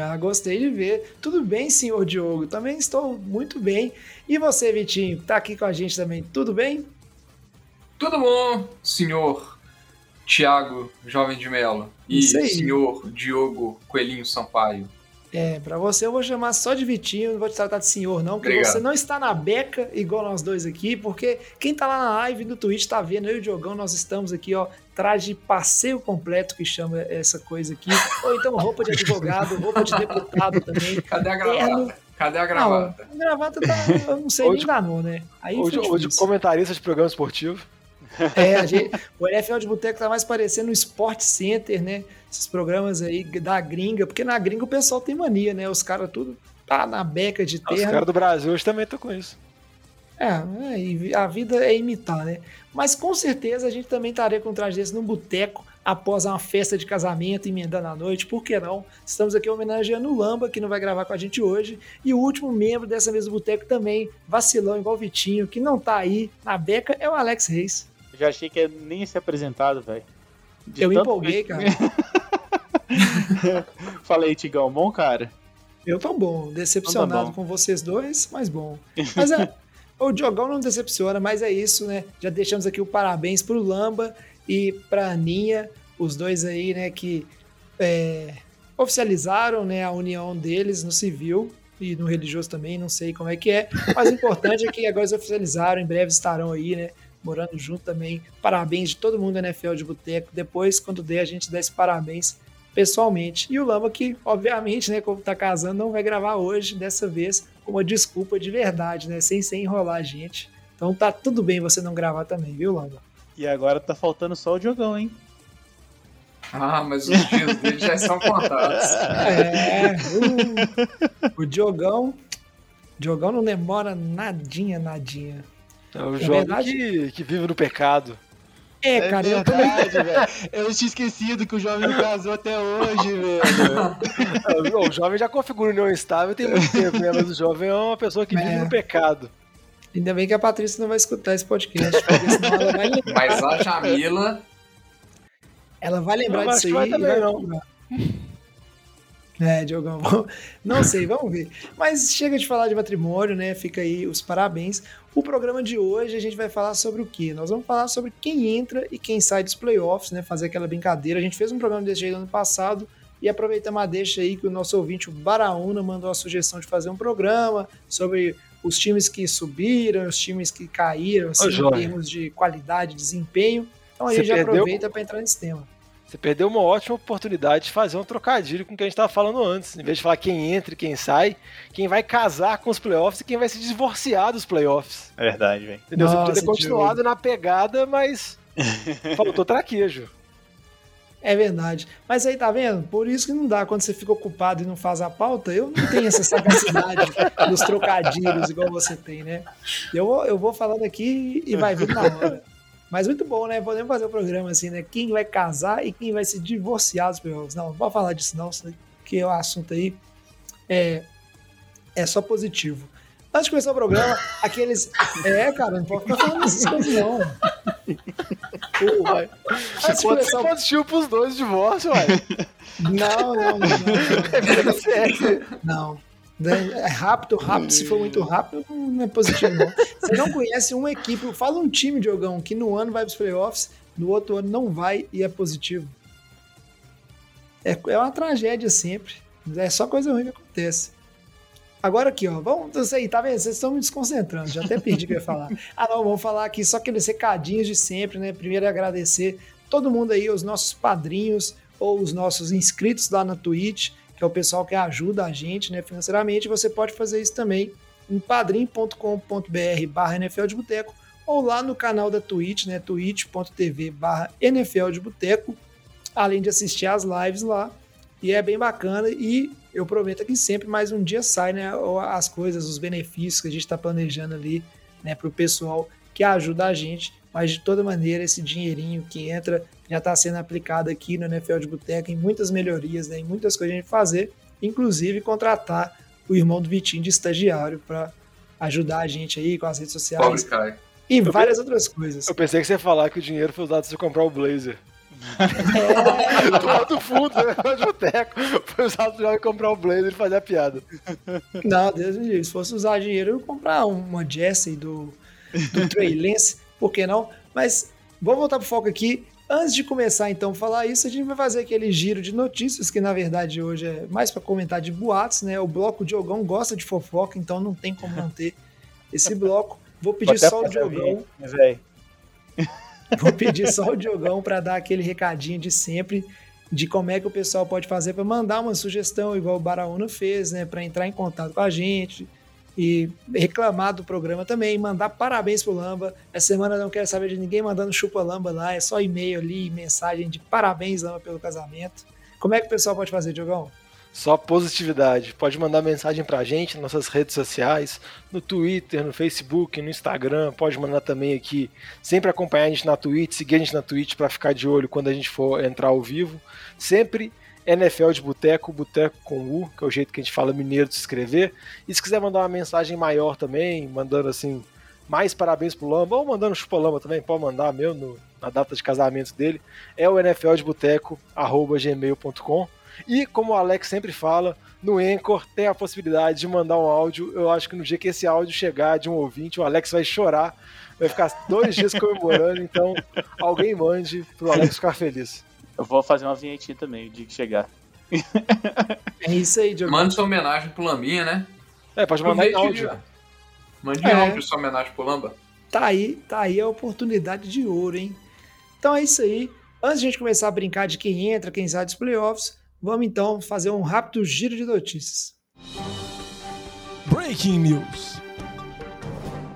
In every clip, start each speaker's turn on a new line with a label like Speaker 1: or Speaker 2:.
Speaker 1: Ah, gostei de ver. Tudo bem, senhor Diogo? Também estou muito bem. E você, Vitinho, tá aqui com a gente também, tudo bem?
Speaker 2: Tudo bom, senhor Thiago Jovem de Melo e senhor Diogo Coelhinho Sampaio.
Speaker 1: É, pra você eu vou chamar só de Vitinho, não vou te tratar de senhor, não, porque Obrigado. você não está na beca igual nós dois aqui, porque quem tá lá na live no Twitch tá vendo, eu e o Diogão, nós estamos aqui, ó, traje passeio completo, que chama essa coisa aqui, ou então roupa de advogado, roupa de deputado também.
Speaker 2: Cadê a gravata? Cadê a gravata?
Speaker 1: Não, a gravata tá, eu não sei hoje, nem dar não, né?
Speaker 3: Aí hoje, hoje comentarista de programa esportivo.
Speaker 1: É, a gente, o NFL de Boteco tá mais parecendo um Sport Center, né? Esses programas aí da gringa, porque na gringa o pessoal tem mania, né? Os caras tudo tá na beca de terra. Os
Speaker 3: caras do Brasil hoje também estão com isso.
Speaker 1: É, é a vida é imitar, né? Mas com certeza a gente também estaria com um traje desse num boteco após uma festa de casamento, emendando a noite, por que não? Estamos aqui homenageando o Lamba, que não vai gravar com a gente hoje, e o último membro dessa mesa do boteco também, vacilão igual o Vitinho, que não tá aí na beca, é o Alex Reis
Speaker 4: já achei que ia nem ser apresentado, velho.
Speaker 1: Eu empolguei, que... cara.
Speaker 4: Falei, Tigão, bom, cara?
Speaker 1: Eu tô bom, decepcionado tá bom. com vocês dois, mas bom. Mas é, o Diogão não decepciona, mas é isso, né? Já deixamos aqui o parabéns pro Lamba e pra Aninha, os dois aí, né, que é, oficializaram né, a união deles no civil e no religioso também, não sei como é que é, mas o importante é que agora eles oficializaram, em breve estarão aí, né, morando junto também. Parabéns de todo mundo da NFL de Boteco. Depois, quando der, a gente dá esse parabéns pessoalmente. E o Lama, que obviamente, né, como tá casando, não vai gravar hoje, dessa vez, com uma desculpa de verdade, né, sem, sem enrolar a gente. Então tá tudo bem você não gravar também, viu, Lama?
Speaker 4: E agora tá faltando só o Diogão, hein?
Speaker 2: Ah, mas os dias dele já são contados.
Speaker 1: É, o, o Diogão, Diogão não demora nadinha, nadinha.
Speaker 3: É é jovem verdade... que, que vive no pecado.
Speaker 1: É, é cara,
Speaker 4: verdade, eu velho. Eu tinha esquecido que o jovem não casou até hoje, velho.
Speaker 3: o jovem já configura união estável tem muito tempo, né? Mas o jovem é uma pessoa que é. vive no pecado.
Speaker 1: Ainda bem que a Patrícia não vai escutar esse podcast, porque senão ela vai lembrar.
Speaker 2: Mas a Jamila.
Speaker 1: Ela vai lembrar não, disso aí. Vai também, vai não. É, Diogão, não sei, vamos ver. Mas chega de falar de matrimônio, né? Fica aí os parabéns. O programa de hoje a gente vai falar sobre o quê? Nós vamos falar sobre quem entra e quem sai dos playoffs, né? Fazer aquela brincadeira. A gente fez um programa desse jeito ano passado e aproveitamos a deixa aí que o nosso ouvinte, o Baraúna, mandou a sugestão de fazer um programa sobre os times que subiram, os times que caíram, assim, em termos de qualidade, desempenho. Então a gente já aproveita para entrar nesse tema.
Speaker 3: Você perdeu uma ótima oportunidade de fazer um trocadilho com o que a gente estava falando antes. Em vez de falar quem entra e quem sai, quem vai casar com os playoffs e quem vai se divorciar dos playoffs.
Speaker 4: É verdade, velho.
Speaker 3: Entendeu? Nossa, Você podia ter continuado na pegada, mas faltou traquejo.
Speaker 1: É verdade. Mas aí, tá vendo? Por isso que não dá. Quando você fica ocupado e não faz a pauta, eu não tenho essa sagacidade dos trocadilhos igual você tem, né? Eu, eu vou falando aqui e vai vir na hora. Mas muito bom, né? Podemos fazer o um programa assim, né? Quem vai casar e quem vai se divorciar dos playoffs. Não, não vou falar disso não, que o assunto aí é, é só positivo. Antes de começar o programa, aqueles. É, cara, não pode ficar falando essas coisas, não.
Speaker 3: Pô, Antes de começar... positivo pros dois divórcio, uai.
Speaker 1: Não, não, não. Não. não. Né? É rápido, rápido. Se for muito rápido, não é positivo, não. Você não conhece uma equipe, fala um time, Diogão, que no ano vai para os playoffs, no outro ano não vai e é positivo. É, é uma tragédia sempre. É só coisa ruim que acontece. Agora aqui, ó, vamos, isso aí, tá vendo? Vocês estão me desconcentrando, já até perdi o que eu ia falar. Ah, não, vamos falar aqui só aqueles recadinhos de sempre, né? Primeiro agradecer todo mundo aí, os nossos padrinhos ou os nossos inscritos lá na Twitch que é o pessoal que ajuda a gente né, financeiramente. Você pode fazer isso também em padrim.com.br barra NFL de Boteco ou lá no canal da Twitch, né, twitch.tv barra NFL de Boteco, além de assistir as lives lá. E é bem bacana e eu prometo que sempre mais um dia sai, né, as coisas, os benefícios que a gente está planejando ali, né, para o pessoal que ajuda a gente. Mas de toda maneira, esse dinheirinho que entra já está sendo aplicado aqui no NFL de Boteca em muitas melhorias, né, em muitas coisas a gente fazer, inclusive contratar o irmão do Vitinho de estagiário para ajudar a gente aí com as redes sociais.
Speaker 2: Pobre.
Speaker 1: E eu várias pensei, outras coisas.
Speaker 3: Eu pensei que você ia falar que o dinheiro foi usado para você comprar o Blazer. É. do fundo, né? O boteco foi usado pra comprar o blazer e fazer a piada.
Speaker 1: Não, Deus me livre. Se fosse usar dinheiro, eu ia comprar uma Jessie do, do Trey Lance, por que não? Mas vamos voltar pro foco aqui. Antes de começar então a falar isso, a gente vai fazer aquele giro de notícias, que na verdade hoje é mais para comentar de boatos, né? O bloco Diogão gosta de fofoca, então não tem como não ter esse bloco. Vou pedir Vou só o Diogão. Velho. Vou pedir só o Diogão para dar aquele recadinho de sempre de como é que o pessoal pode fazer para mandar uma sugestão, igual o Baraúna fez, né, para entrar em contato com a gente e reclamar do programa também, mandar parabéns pro Lamba. Essa semana não quero saber de ninguém mandando chupa Lamba lá, é só e-mail ali, mensagem de parabéns Lamba pelo casamento. Como é que o pessoal pode fazer, Diogão?
Speaker 3: Só positividade. Pode mandar mensagem pra gente nas nossas redes sociais, no Twitter, no Facebook, no Instagram. Pode mandar também aqui. Sempre acompanhar a gente na Twitch, seguir a gente na Twitch para ficar de olho quando a gente for entrar ao vivo. Sempre NFL de Boteco, Boteco com U, que é o jeito que a gente fala mineiro de se escrever. E se quiser mandar uma mensagem maior também, mandando assim, mais parabéns pro Lamba, ou mandando chupa Lamba também, pode mandar meu no, na data de casamento dele, é o NFL de Boteco, arroba gmail.com. E como o Alex sempre fala, no Anchor tem a possibilidade de mandar um áudio. Eu acho que no dia que esse áudio chegar de um ouvinte, o Alex vai chorar, vai ficar dois dias comemorando. Então, alguém mande pro Alex ficar feliz.
Speaker 4: Eu vou fazer uma vinhetinha também, o dia que chegar.
Speaker 1: É isso aí,
Speaker 2: Diogo. Manda sua homenagem pro Lambinha, né?
Speaker 3: É, pode mandar em áudio.
Speaker 2: Mande é. áudio sua homenagem pro Lamba.
Speaker 1: Tá aí, tá aí a oportunidade de ouro, hein? Então é isso aí. Antes de a gente começar a brincar de quem entra, quem sai dos playoffs, Vamos então fazer um rápido giro de notícias. Breaking News.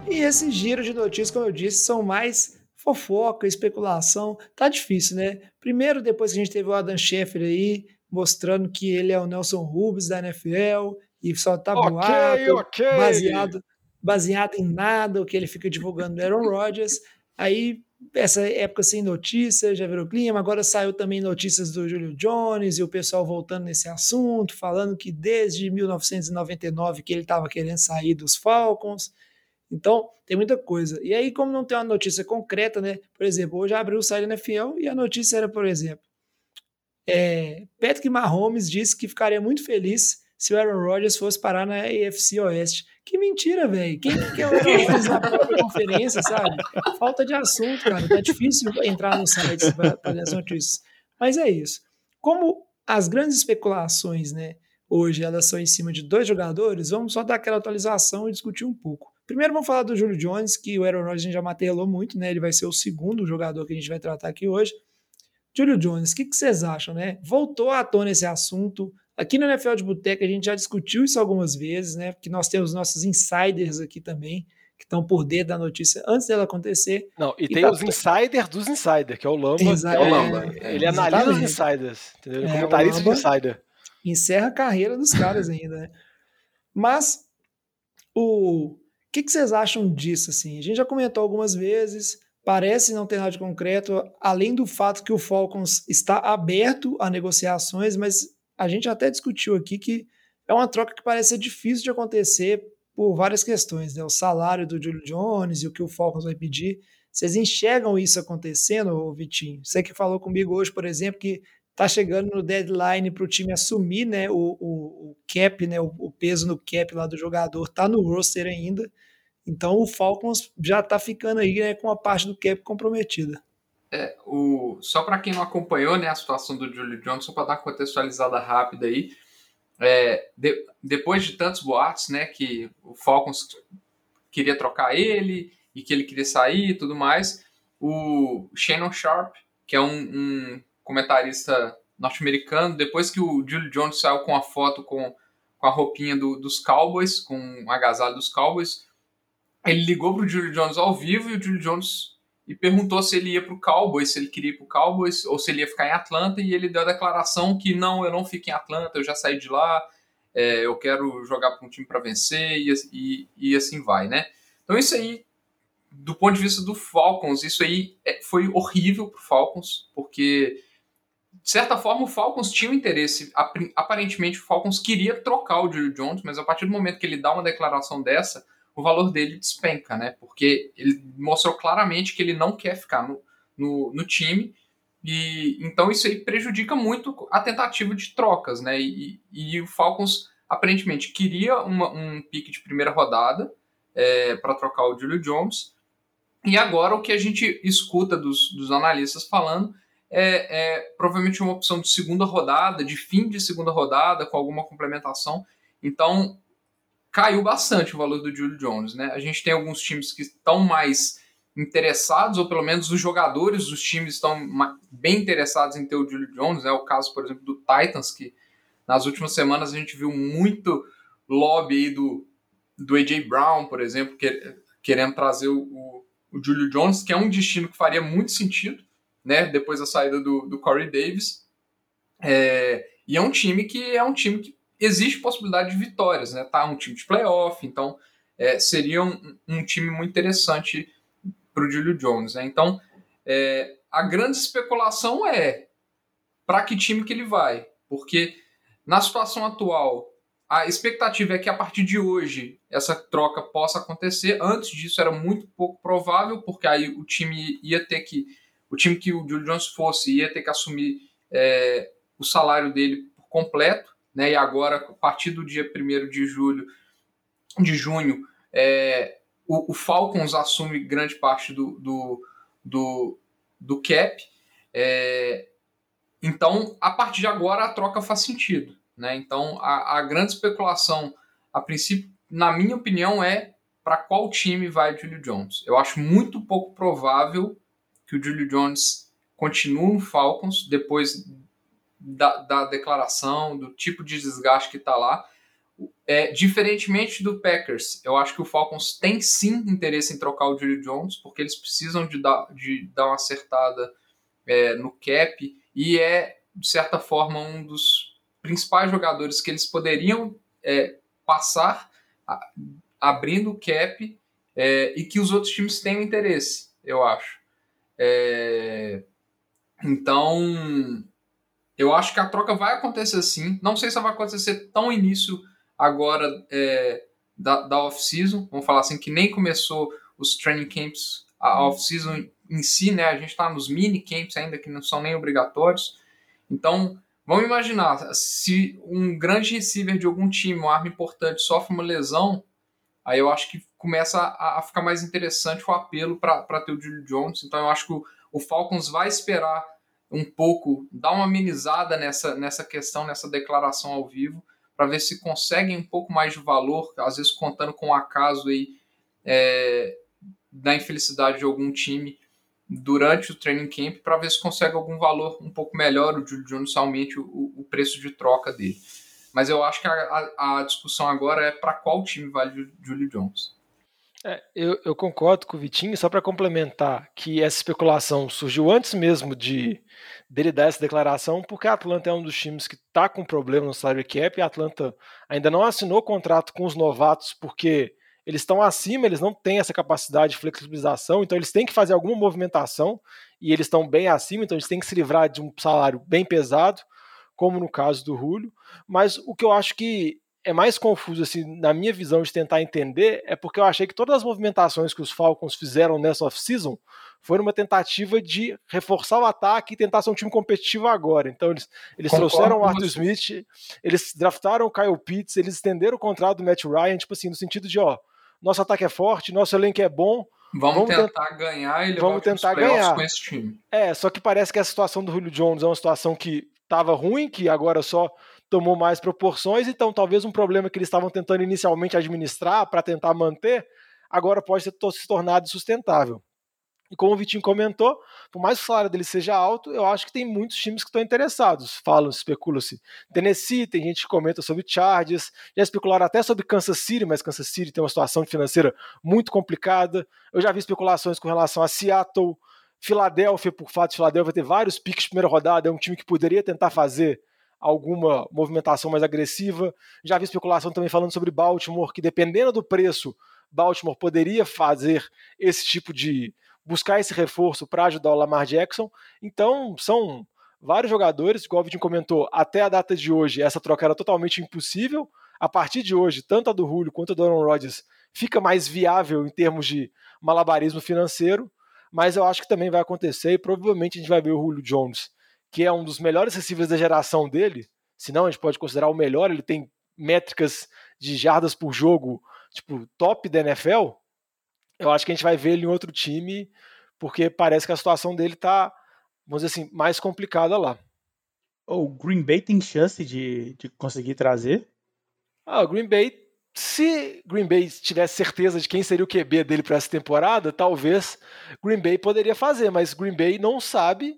Speaker 1: E esse giro de notícias, como eu disse, são mais fofoca, especulação. Tá difícil, né? Primeiro, depois que a gente teve o Adam Schefter aí, mostrando que ele é o Nelson Rubens da NFL e só tá okay, boato, okay. baseado, baseado em nada, o que ele fica divulgando do Aaron Rodgers. Aí essa época sem notícias, já virou clima. Agora saiu também notícias do Julio Jones e o pessoal voltando nesse assunto, falando que desde 1999 que ele estava querendo sair dos Falcons. Então, tem muita coisa. E aí, como não tem uma notícia concreta, né? Por exemplo, hoje abriu o site da NFL e a notícia era, por exemplo, é, Patrick Mahomes disse que ficaria muito feliz se o Aaron Rodgers fosse parar na AFC Oeste. Que mentira, velho. Quem que quer fazer a própria conferência, sabe? Falta de assunto, cara. Tá difícil entrar no site para ler as notícias. Mas é isso. Como as grandes especulações, né, hoje elas são em cima de dois jogadores, vamos só dar aquela atualização e discutir um pouco. Primeiro vamos falar do Júlio Jones, que o Aaron Rodgers já martelou muito, né? Ele vai ser o segundo jogador que a gente vai tratar aqui hoje. Júlio Jones, o que, que vocês acham, né? Voltou à tona esse assunto, Aqui no NFL de Boteca a gente já discutiu isso algumas vezes, né? Porque nós temos nossos insiders aqui também, que estão por dentro da notícia antes dela acontecer.
Speaker 3: Não, e, e tem tá... os insiders dos insiders, que é o Lamba.
Speaker 2: Exa é o Lamba.
Speaker 3: É, ele analisa os insiders, entendeu? Ele é, comentarista de insider.
Speaker 1: Encerra a carreira dos caras ainda, né? Mas o que, que vocês acham disso? Assim? A gente já comentou algumas vezes, parece não ter nada de concreto, além do fato que o Falcons está aberto a negociações, mas a gente até discutiu aqui que é uma troca que parece ser difícil de acontecer por várias questões, né? O salário do Julio Jones e o que o Falcons vai pedir. Vocês enxergam isso acontecendo, Vitinho? Você que falou comigo hoje, por exemplo, que tá chegando no deadline para o time assumir né, o, o, o cap, né, o, o, peso no cap lá do jogador, tá no roster ainda. Então o Falcons já tá ficando aí né, com a parte do cap comprometida.
Speaker 2: É, o, só para quem não acompanhou né, a situação do Julio só para dar uma contextualizada rápida aí, é, de, depois de tantos boatos, né, que o Falcons queria trocar ele e que ele queria sair e tudo mais, o Shannon Sharp, que é um, um comentarista norte-americano, depois que o Julio Jones saiu com a foto com, com a roupinha do, dos Cowboys, com o agasalho dos Cowboys, ele ligou para o Julio Jones ao vivo e o Julio Jones e perguntou se ele ia para o Cowboys, se ele queria ir para o Cowboys ou se ele ia ficar em Atlanta, e ele deu a declaração que não, eu não fico em Atlanta, eu já saí de lá, é, eu quero jogar para um time para vencer e, e, e, assim vai, né? Então isso aí, do ponto de vista do Falcons, isso aí é, foi horrível para Falcons, porque de certa forma o Falcons tinha um interesse, aparentemente o Falcons queria trocar o Julio Jones, mas a partir do momento que ele dá uma declaração dessa, o valor dele despenca, né? Porque ele mostrou claramente que ele não quer ficar no, no, no time. E então isso aí prejudica muito a tentativa de trocas, né? E, e o Falcons aparentemente queria uma, um pique de primeira rodada é, para trocar o Julio Jones. E agora o que a gente escuta dos, dos analistas falando é, é, provavelmente uma opção de segunda rodada, de fim de segunda rodada, com alguma complementação. Então caiu bastante o valor do Julio Jones, né? A gente tem alguns times que estão mais interessados, ou pelo menos os jogadores dos times estão bem interessados em ter o Julio Jones, é o caso, por exemplo, do Titans, que nas últimas semanas a gente viu muito lobby do, do A.J. Brown, por exemplo, que, querendo trazer o, o, o, Julio Jones, que é um destino que faria muito sentido, né, depois da saída do, do Corey Davis, é, e é um time que é um time que existe possibilidade de vitórias, né? Tá um time de playoff, então é, seria um, um, time muito interessante para o Julio Jones, né? Então é, a grande especulação é para que time que ele vai, porque na situação atual a expectativa é que a partir de hoje essa troca possa acontecer. Antes disso era muito pouco provável, porque aí o time ia ter que o time que o Julio Jones fosse ia ter que assumir é, o salário dele por completo né? E agora, a partir do dia 1 de julho, de junho, é, o, o, Falcons assume grande parte do, do, do, do cap. É, então, a partir de agora, a troca faz sentido. Né? Então, a, a grande especulação, a princípio, na minha opinião, é para qual time vai Julio Jones. Eu acho muito pouco provável que o Julio Jones continue no Falcons depois da, da declaração, do tipo de desgaste que está lá. É, diferentemente do Packers, eu acho que o Falcons tem sim interesse em trocar o Julio Jones, porque eles precisam de dar, de dar uma acertada é, no cap e é, de certa forma, um dos principais jogadores que eles poderiam é, passar a, abrindo o cap é, e que os outros times têm interesse, eu acho. É, então, eu acho que a troca vai acontecer sim. Não sei se vai acontecer tão início agora é, da, da off-season. Vamos falar assim, que nem começou os training camps, a uhum. off-season em si, né? A gente está nos mini camps ainda, que não são nem obrigatórios. Então, vamos imaginar, se um grande receiver de algum time, uma arma importante, sofre uma lesão, aí eu acho que começa a, a ficar mais interessante o apelo para ter o Julio Jones. Então, eu acho que o, o Falcons vai esperar um pouco, dar uma amenizada nessa, nessa questão, nessa declaração ao vivo, para ver se conseguem um pouco mais de valor, às vezes contando com o acaso aí é, da infelicidade de algum time durante o training camp, para ver se consegue algum valor um pouco melhor, o Julio Jones aumente o, o preço de troca dele. Mas eu acho que a, a, a discussão agora é para qual time vale Julio Jones.
Speaker 3: É, eu, eu, concordo com o Vitinho, só para complementar que essa especulação surgiu antes mesmo de dele dar essa declaração, porque a Atlanta é um dos times que está com problema no salary cap, e a Atlanta ainda não assinou contrato com os novatos porque eles estão acima, eles não têm essa capacidade de flexibilização, então eles têm que fazer alguma movimentação, e eles estão bem acima, então eles têm que se livrar de um salário bem pesado, como no caso do Julio, mas o que eu acho que é mais confuso, assim, na minha visão de tentar entender, é porque eu achei que todas as movimentações que os Falcons fizeram nessa off-season foram uma tentativa de reforçar o ataque e tentar ser um time competitivo agora. Então, eles, eles trouxeram o Arthur Smith, eles draftaram o Kyle Pitts, eles estenderam o contrato do Matt Ryan, tipo assim, no sentido de, ó, nosso ataque é forte, nosso elenco é bom,
Speaker 2: Vamos, vamos tentar ganhar e
Speaker 3: vamos tentar ganhar.
Speaker 2: com esse time.
Speaker 3: É, só que parece que a situação do Julio Jones é uma situação que estava ruim, que agora só tomou mais proporções, então talvez um problema que eles estavam tentando inicialmente administrar para tentar manter, agora pode ter se tornado sustentável. E como o Vitinho comentou, por mais que o salário dele seja alto, eu acho que tem muitos times que estão interessados. Falam, especula-se Tennessee, tem gente que comenta sobre Chargers, já especularam até sobre Kansas City, mas Kansas City tem uma situação financeira muito complicada. Eu já vi especulações com relação a Seattle, Filadélfia, por fato de Filadélfia ter vários piques de primeira rodada, é um time que poderia tentar fazer alguma movimentação mais agressiva. Já vi especulação também falando sobre Baltimore, que dependendo do preço, Baltimore poderia fazer esse tipo de buscar esse reforço para ajudar o Lamar Jackson. Então, são vários jogadores, igual o Vitinho comentou, até a data de hoje, essa troca era totalmente impossível. A partir de hoje, tanto a do Julio quanto a do Aaron Rodgers fica mais viável em termos de malabarismo financeiro, mas eu acho que também vai acontecer e provavelmente a gente vai ver o Julio Jones, que é um dos melhores receivers da geração dele, se não a gente pode considerar o melhor, ele tem métricas de jardas por jogo, tipo, top da NFL, eu acho que a gente vai ver ele em outro time, porque parece que a situação dele tá, vamos dizer assim, mais complicada lá.
Speaker 5: O Green Bay tem chance de, de conseguir trazer?
Speaker 3: Ah, o Green Bay, se Green Bay tivesse certeza de quem seria o QB dele para essa temporada, talvez Green Bay poderia fazer, mas Green Bay não sabe.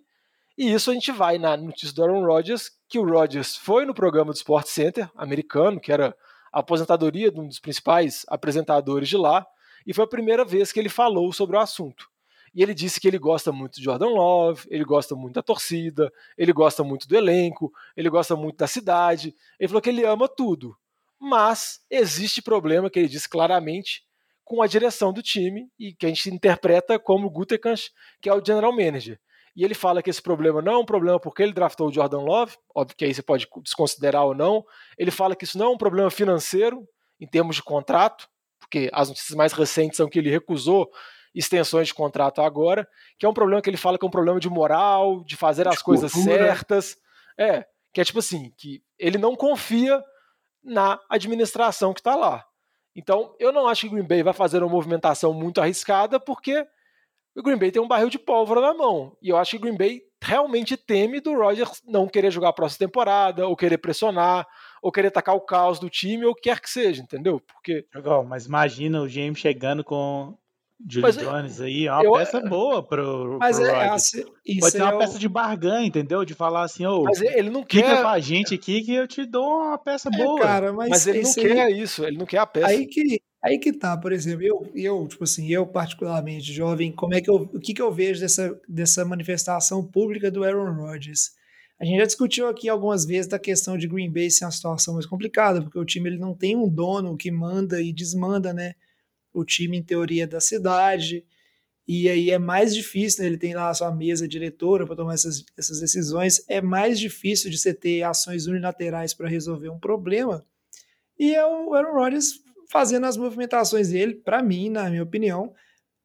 Speaker 3: E isso a gente vai na notícia do Aaron Rodgers, que o Rodgers foi no programa do Sport Center americano, que era a aposentadoria de um dos principais apresentadores de lá, e foi a primeira vez que ele falou sobre o assunto. E ele disse que ele gosta muito de Jordan Love, ele gosta muito da torcida, ele gosta muito do elenco, ele gosta muito da cidade. Ele falou que ele ama tudo. Mas existe problema, que ele disse claramente, com a direção do time e que a gente interpreta como Gutekunst, que é o general manager. E ele fala que esse problema não é um problema porque ele draftou o Jordan Love, óbvio que aí você pode desconsiderar ou não. Ele fala que isso não é um problema financeiro, em termos de contrato, porque as notícias mais recentes são que ele recusou extensões de contrato agora, que é um problema que ele fala que é um problema de moral, de fazer de as cultura. coisas certas. É, que é tipo assim, que ele não confia na administração que está lá. Então, eu não acho que o Green Bay vai fazer uma movimentação muito arriscada, porque o Green Bay tem um barril de pólvora na mão. E eu acho que o Green Bay realmente teme do Rodgers não querer jogar a próxima temporada, ou querer pressionar, ou querer tacar o caos do time, ou o que quer que seja, entendeu? Porque.
Speaker 5: Legal, mas imagina o James chegando com Julio Jones aí, é uma eu, peça boa pro,
Speaker 1: mas
Speaker 5: pro
Speaker 1: é,
Speaker 5: assim, isso Pode ser uma é peça o... de barganha, entendeu? De falar assim, ô,
Speaker 3: ele não quer
Speaker 5: fica com a gente aqui que eu te dou uma peça é, boa.
Speaker 1: Cara, mas,
Speaker 3: mas ele não quer isso, ele não quer a peça.
Speaker 1: Aí que, aí que tá, por exemplo, eu, eu, tipo assim, eu particularmente jovem, como é que eu, o que que eu vejo dessa, dessa manifestação pública do Aaron Rodgers? A gente já discutiu aqui algumas vezes da questão de Green Bay ser uma situação mais complicada, porque o time ele não tem um dono que manda e desmanda, né? O time, em teoria, da cidade. E aí é mais difícil, né? ele tem lá a sua mesa diretora para tomar essas, essas decisões. É mais difícil de você ter ações unilaterais para resolver um problema. E é o Aaron Rodgers fazendo as movimentações dele, para mim, na minha opinião,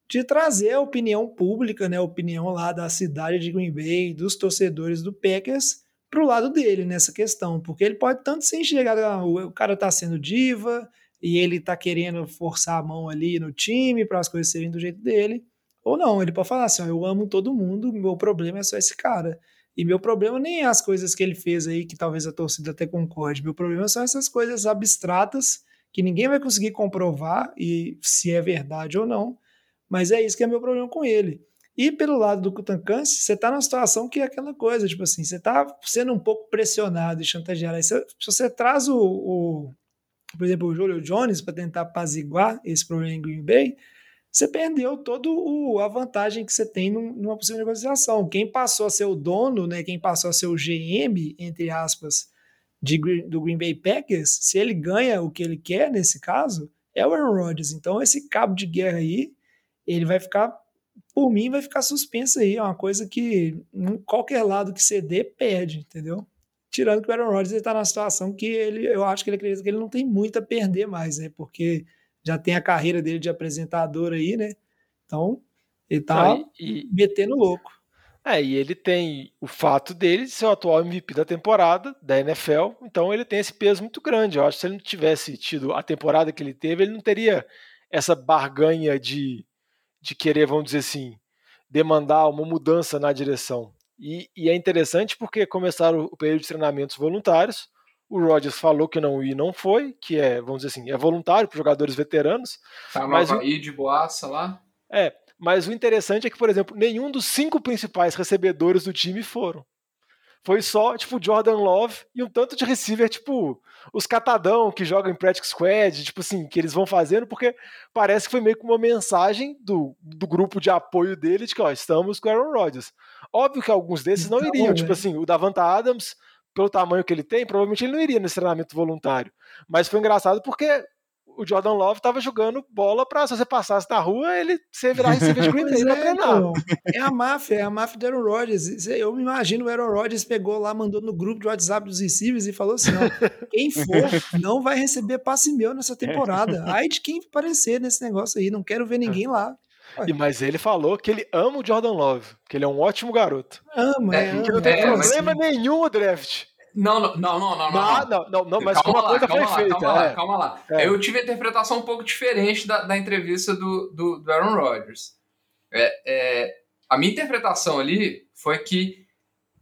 Speaker 1: de trazer a opinião pública, né, a opinião lá da cidade de Green Bay, dos torcedores do Packers, para o lado dele nessa questão, porque ele pode tanto se enxergar, ah, o cara está sendo diva e ele está querendo forçar a mão ali no time para as coisas serem do jeito dele, ou não, ele pode falar assim, eu amo todo mundo, meu problema é só esse cara. E meu problema nem é as coisas que ele fez aí, que talvez a torcida até concorde. Meu problema são essas coisas abstratas que ninguém vai conseguir comprovar e se é verdade ou não. Mas é isso que é meu problema com ele. E pelo lado do Kutankansi, você está numa situação que é aquela coisa, tipo assim, você está sendo um pouco pressionado e chantageado. Aí você, se você traz o, o, por exemplo, o Julio Jones para tentar apaziguar esse problema em Green Bay, você perdeu toda a vantagem que você tem numa possível negociação. Quem passou a ser o dono, né, quem passou a ser o GM, entre aspas, de, do Green Bay Packers, se ele ganha o que ele quer nesse caso, é o Aaron Rodgers. Então esse cabo de guerra aí ele vai ficar, por mim, vai ficar suspenso aí. É uma coisa que qualquer lado que ceder, perde, entendeu? Tirando que o Aaron Rodgers está na situação que ele, eu acho que ele acredita que ele não tem muito a perder mais, né? Porque já tem a carreira dele de apresentador aí, né? Então, ele tá ah, e, metendo louco.
Speaker 3: É, e ele tem o fato dele ser o atual MVP da temporada da NFL, então ele tem esse peso muito grande. Eu acho que se ele não tivesse tido a temporada que ele teve, ele não teria essa barganha de de querer, vamos dizer assim, demandar uma mudança na direção. E, e é interessante porque começaram o período de treinamentos voluntários. O Rodgers falou que não ia e não foi, que é, vamos dizer assim, é voluntário para jogadores veteranos.
Speaker 2: Tá mas aí de boaça lá.
Speaker 3: É, Mas o interessante é que, por exemplo, nenhum dos cinco principais recebedores do time foram. Foi só, tipo, Jordan Love e um tanto de receiver, tipo, os catadão que jogam em Practice Squad, tipo assim, que eles vão fazendo, porque parece que foi meio que uma mensagem do, do grupo de apoio dele de que, ó, estamos com o Aaron Rodgers. Óbvio que alguns desses não então, iriam, né? tipo assim, o Davanta Adams, pelo tamanho que ele tem, provavelmente ele não iria nesse treinamento voluntário. Mas foi engraçado porque o Jordan Love estava jogando bola para se você passasse na rua, ele você virar receiver de Green Bay pra é, treinar. Então,
Speaker 1: é a máfia, é a máfia do Aaron Rodgers. Eu me imagino o Aaron Rodgers pegou lá, mandou no grupo de WhatsApp dos receivers e falou assim: ó, quem for não vai receber passe meu nessa temporada. Ai de quem aparecer nesse negócio aí, não quero ver ninguém lá.
Speaker 3: E, mas ele falou que ele ama o Jordan Love, que ele é um ótimo garoto.
Speaker 1: Ama, é,
Speaker 3: é que não tem é, problema nenhum o draft.
Speaker 2: Não, não, não, não, não. Não,
Speaker 3: não, não, não mas calma
Speaker 2: lá,
Speaker 3: coisa
Speaker 2: calma
Speaker 3: foi
Speaker 2: lá,
Speaker 3: feita.
Speaker 2: Calma é. lá, calma lá. É. Eu tive a interpretação um pouco diferente da, da entrevista do, do, do Aaron Rodgers. É, é, a minha interpretação ali foi que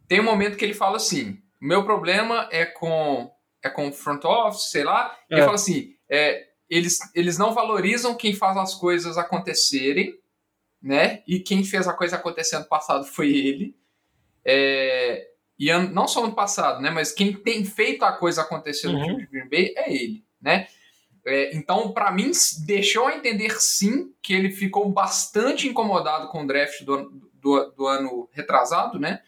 Speaker 2: tem um momento que ele fala assim: o meu problema é com é com front office, sei lá. É. Ele fala assim: é, eles, eles não valorizam quem faz as coisas acontecerem, né? E quem fez a coisa acontecer no passado foi ele. É, e não só ano passado, né? Mas quem tem feito a coisa acontecer no uhum. time de Green Bay é ele, né? É, então, para mim, deixou a entender sim que ele ficou bastante incomodado com o draft do, do, do ano retrasado, né?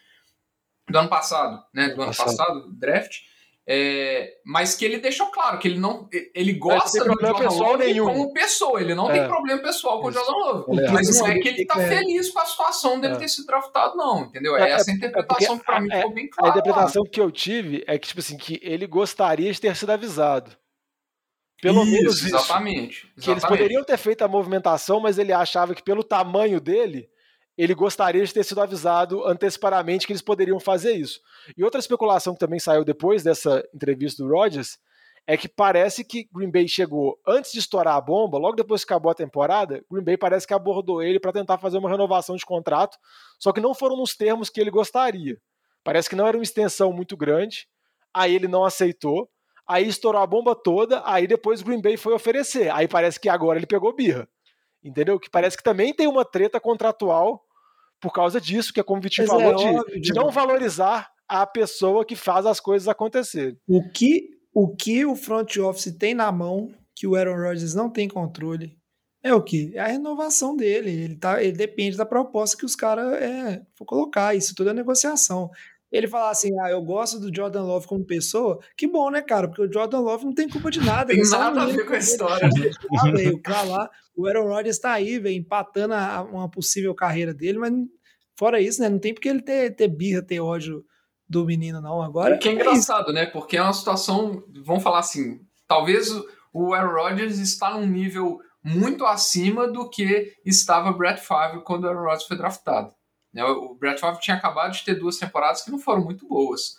Speaker 2: Do ano passado, né? Do ano passado, passado draft. É, mas que ele deixou claro que ele não ele gosta do Jordan pessoal Love como pessoa, ele não é. tem problema pessoal com o Jordan Love. É. Mas não é que ele tá é. feliz com a situação dele é. ter sido draftado, não, entendeu? É, é essa a interpretação que pra mim ficou bem clara.
Speaker 3: A interpretação que eu tive é que, tipo assim, que ele gostaria de ter sido avisado. Pelo isso, menos isso.
Speaker 2: Exatamente, exatamente.
Speaker 3: Que eles poderiam ter feito a movimentação, mas ele achava que pelo tamanho dele, ele gostaria de ter sido avisado antecipadamente que eles poderiam fazer isso. E outra especulação que também saiu depois dessa entrevista do Rodgers é que parece que Green Bay chegou antes de estourar a bomba, logo depois que acabou a temporada, Green Bay parece que abordou ele para tentar fazer uma renovação de contrato, só que não foram nos termos que ele gostaria. Parece que não era uma extensão muito grande, aí ele não aceitou, aí estourou a bomba toda, aí depois Green Bay foi oferecer, aí parece que agora ele pegou birra entendeu? Que parece que também tem uma treta contratual por causa disso, que é como o Vitinho Mas falou, é óbvio, de, de não valorizar a pessoa que faz as coisas acontecerem.
Speaker 1: O que o, que o front office tem na mão, que o Aaron Rodgers não tem controle, é o que? É a renovação dele. Ele, tá, ele depende da proposta que os caras é, for colocar. Isso tudo é negociação ele falar assim, ah, eu gosto do Jordan Love como pessoa, que bom, né, cara? Porque o Jordan Love não tem culpa de nada.
Speaker 2: tem nada a ver com a história.
Speaker 1: o cara lá, o Aaron Rodgers tá aí, velho, empatando a, uma possível carreira dele, mas fora isso, né, não tem porque ele ter, ter birra, ter ódio do menino, não. Agora.
Speaker 2: O que é, é engraçado, é né? Porque é uma situação, vamos falar assim, talvez o Aaron Rodgers está num nível muito acima do que estava Brett Favre quando o Aaron Rodgers foi draftado. Né? O Brett Favre tinha acabado de ter duas temporadas que não foram muito boas.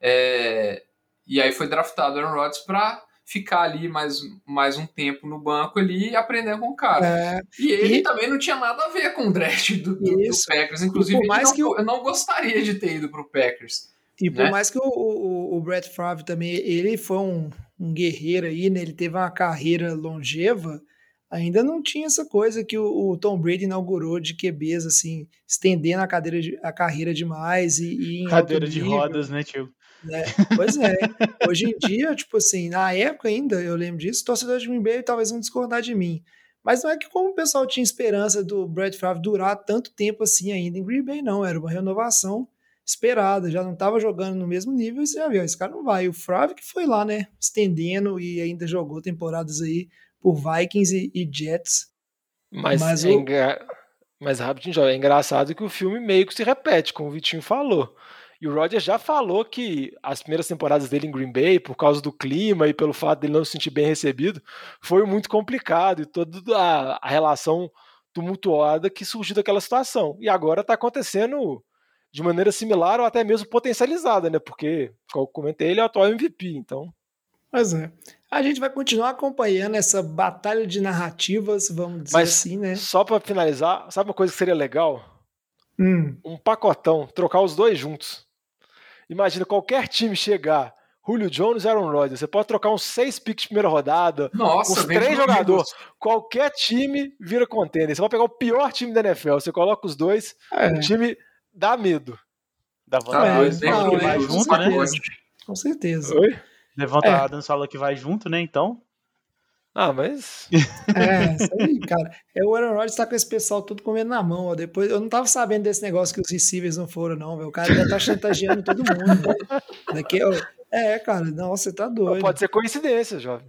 Speaker 2: É, e aí foi draftado Aaron Rodgers para ficar ali mais, mais um tempo no banco ali e aprender com o cara. É, e ele e... também não tinha nada a ver com o draft do, do, do Packers. Inclusive, mais não, que eu... eu não gostaria de ter ido para o Packers.
Speaker 1: E por né? mais que o, o, o Brett Favre também, ele foi um, um guerreiro aí, né? Ele teve uma carreira longeva, ainda não tinha essa coisa que o, o, Tom Brady inaugurou de QBs, assim, estendendo a, cadeira de, a carreira demais e, e em
Speaker 5: Cadeira de rodas, né, tio?
Speaker 1: É, pois é. Hoje em dia, tipo assim, na época ainda, eu lembro disso, torcedores de Green Bay talvez vão discordar de mim. Mas não é que como o pessoal tinha esperança do Brett Favre durar tanto tempo assim ainda em Green Bay, não. Era uma renovação esperada, já não estava jogando no mesmo nível e você já viu, esse cara não vai. O Favre que foi lá, né, estendendo e ainda jogou temporadas aí por Vikings e, e Jets.
Speaker 3: Mas, mas, é o... engra... mas rapidinho, é engraçado que o filme meio que se repete, como o Vitinho falou. E o Roger já falou que as primeiras temporadas dele em Green Bay, por causa do clima e pelo fato dele não se sentir bem recebido, foi muito complicado e toda a, a relação tumultuada que surgiu daquela situação. E agora está acontecendo de maneira similar ou até mesmo potencializada, né? Porque, como eu comentei, ele é o atual MVP, então.
Speaker 1: Pois é. A gente vai continuar acompanhando essa batalha de narrativas, vamos dizer Mas, assim, né?
Speaker 3: Só para finalizar, sabe uma coisa que seria legal?
Speaker 1: Hum.
Speaker 3: Um pacotão, trocar os dois juntos. Imagina qualquer time chegar Julio Jones e Aaron Rodgers. Você pode trocar uns seis picks de primeira rodada,
Speaker 2: Nossa,
Speaker 3: uns três jogadores. Qualquer time vira contender. Você vai pegar o pior time da NFL, você coloca os dois,
Speaker 1: É,
Speaker 3: o time dá medo.
Speaker 5: Dá
Speaker 2: Tá
Speaker 5: vontade. vai
Speaker 1: é,
Speaker 2: resolvido.
Speaker 5: junto,
Speaker 1: com
Speaker 5: né?
Speaker 1: certeza. Com certeza.
Speaker 3: Oi?
Speaker 5: Levanta
Speaker 1: É.
Speaker 5: Adams falou que vai junto, né? Então.
Speaker 3: Ah, mas.
Speaker 1: É, isso aí, cara. É, o Aaron Rodgers tá com esse pessoal tudo comendo na mão, ó. Depois, eu não tava sabendo desse negócio que os receivers não foram, não, velho. O cara já tá chantageando todo mundo. velho. Daqui, ó, é, cara, não, você tá doido.
Speaker 3: Pode ser coincidência, jovem.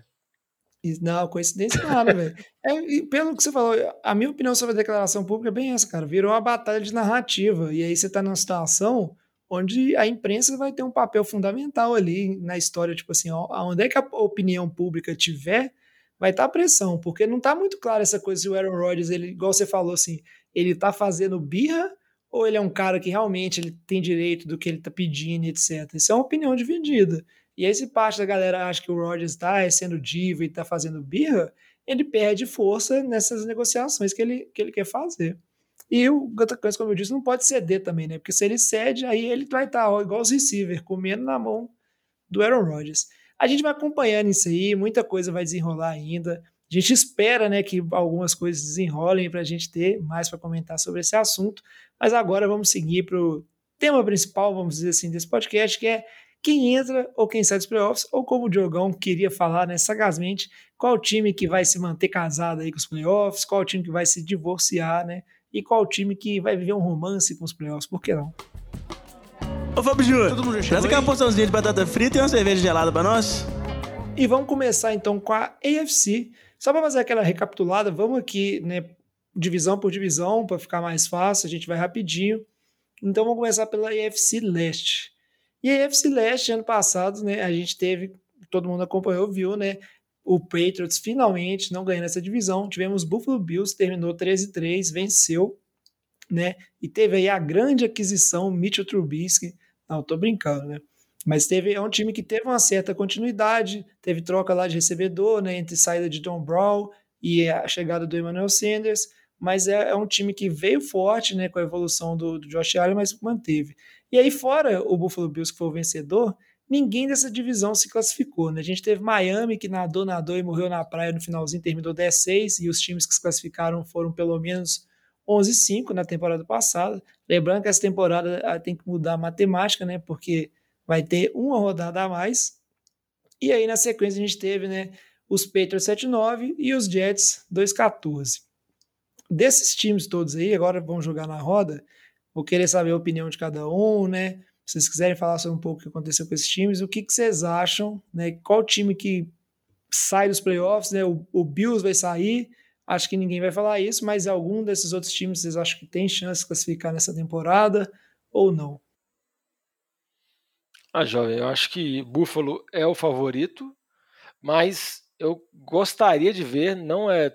Speaker 1: Não, coincidência nada, velho. É, pelo que você falou, a minha opinião sobre a declaração pública é bem essa, cara. Virou uma batalha de narrativa. E aí você tá numa situação onde a imprensa vai ter um papel fundamental ali na história, tipo assim, aonde é que a opinião pública tiver, vai estar a pressão, porque não tá muito claro essa coisa se o Aaron Rodgers, ele, igual você falou assim, ele tá fazendo birra ou ele é um cara que realmente ele tem direito do que ele tá pedindo, etc. Isso é uma opinião dividida. E aí, se parte da galera acha que o Rodgers está sendo diva e está fazendo birra, ele perde força nessas negociações que ele, que ele quer fazer. E o Guns, como eu disse, não pode ceder também, né? Porque se ele cede, aí ele vai estar ó, igual os receivers, comendo na mão do Aaron Rodgers. A gente vai acompanhando isso aí, muita coisa vai desenrolar ainda. A gente espera né, que algumas coisas desenrolem para a gente ter mais para comentar sobre esse assunto. Mas agora vamos seguir para o tema principal, vamos dizer assim, desse podcast, que é quem entra ou quem sai dos playoffs, ou como o Diogão queria falar né, sagazmente, qual time que vai se manter casado aí com os playoffs, qual time que vai se divorciar, né? E qual o time que vai viver um romance com os playoffs, por que não?
Speaker 6: Ô Fábio Júnior, traz aqui uma porçãozinha de batata frita e uma cerveja gelada pra nós.
Speaker 1: E vamos começar então com a AFC. Só para fazer aquela recapitulada, vamos aqui, né, divisão por divisão, para ficar mais fácil, a gente vai rapidinho. Então vamos começar pela AFC Leste. E a AFC Leste, ano passado, né, a gente teve, todo mundo acompanhou, viu, né, o Patriots finalmente não ganhando essa divisão. Tivemos Buffalo Bills, terminou 13-3, venceu, né, e teve aí a grande aquisição, Mitchell Trubisky. Não, tô brincando, né? Mas teve, é um time que teve uma certa continuidade, teve troca lá de recebedor, né, entre saída de Tom Brown e a chegada do Emmanuel Sanders, mas é, é um time que veio forte, né, com a evolução do, do Josh Allen, mas manteve. E aí fora o Buffalo Bills que foi o vencedor, ninguém dessa divisão se classificou, né? A gente teve Miami que nadou, nadou e morreu na praia no finalzinho, terminou 10-6 e os times que se classificaram foram pelo menos 11-5 na temporada passada. Lembrando que essa temporada ah, tem que mudar a matemática, né? Porque vai ter uma rodada a mais. E aí, na sequência, a gente teve né, os Patriots 7-9 e os Jets 2-14. Desses times todos aí, agora vamos jogar na roda. Vou querer saber a opinião de cada um, né? Vocês quiserem falar sobre um pouco o que aconteceu com esses times, o que, que vocês acham, né? Qual time que sai dos playoffs, né? O, o Bills vai sair, acho que ninguém vai falar isso, mas algum desses outros times vocês acham que tem chance de classificar nessa temporada ou não?
Speaker 3: Ah, jovem, eu acho que Buffalo é o favorito, mas eu gostaria de ver, não é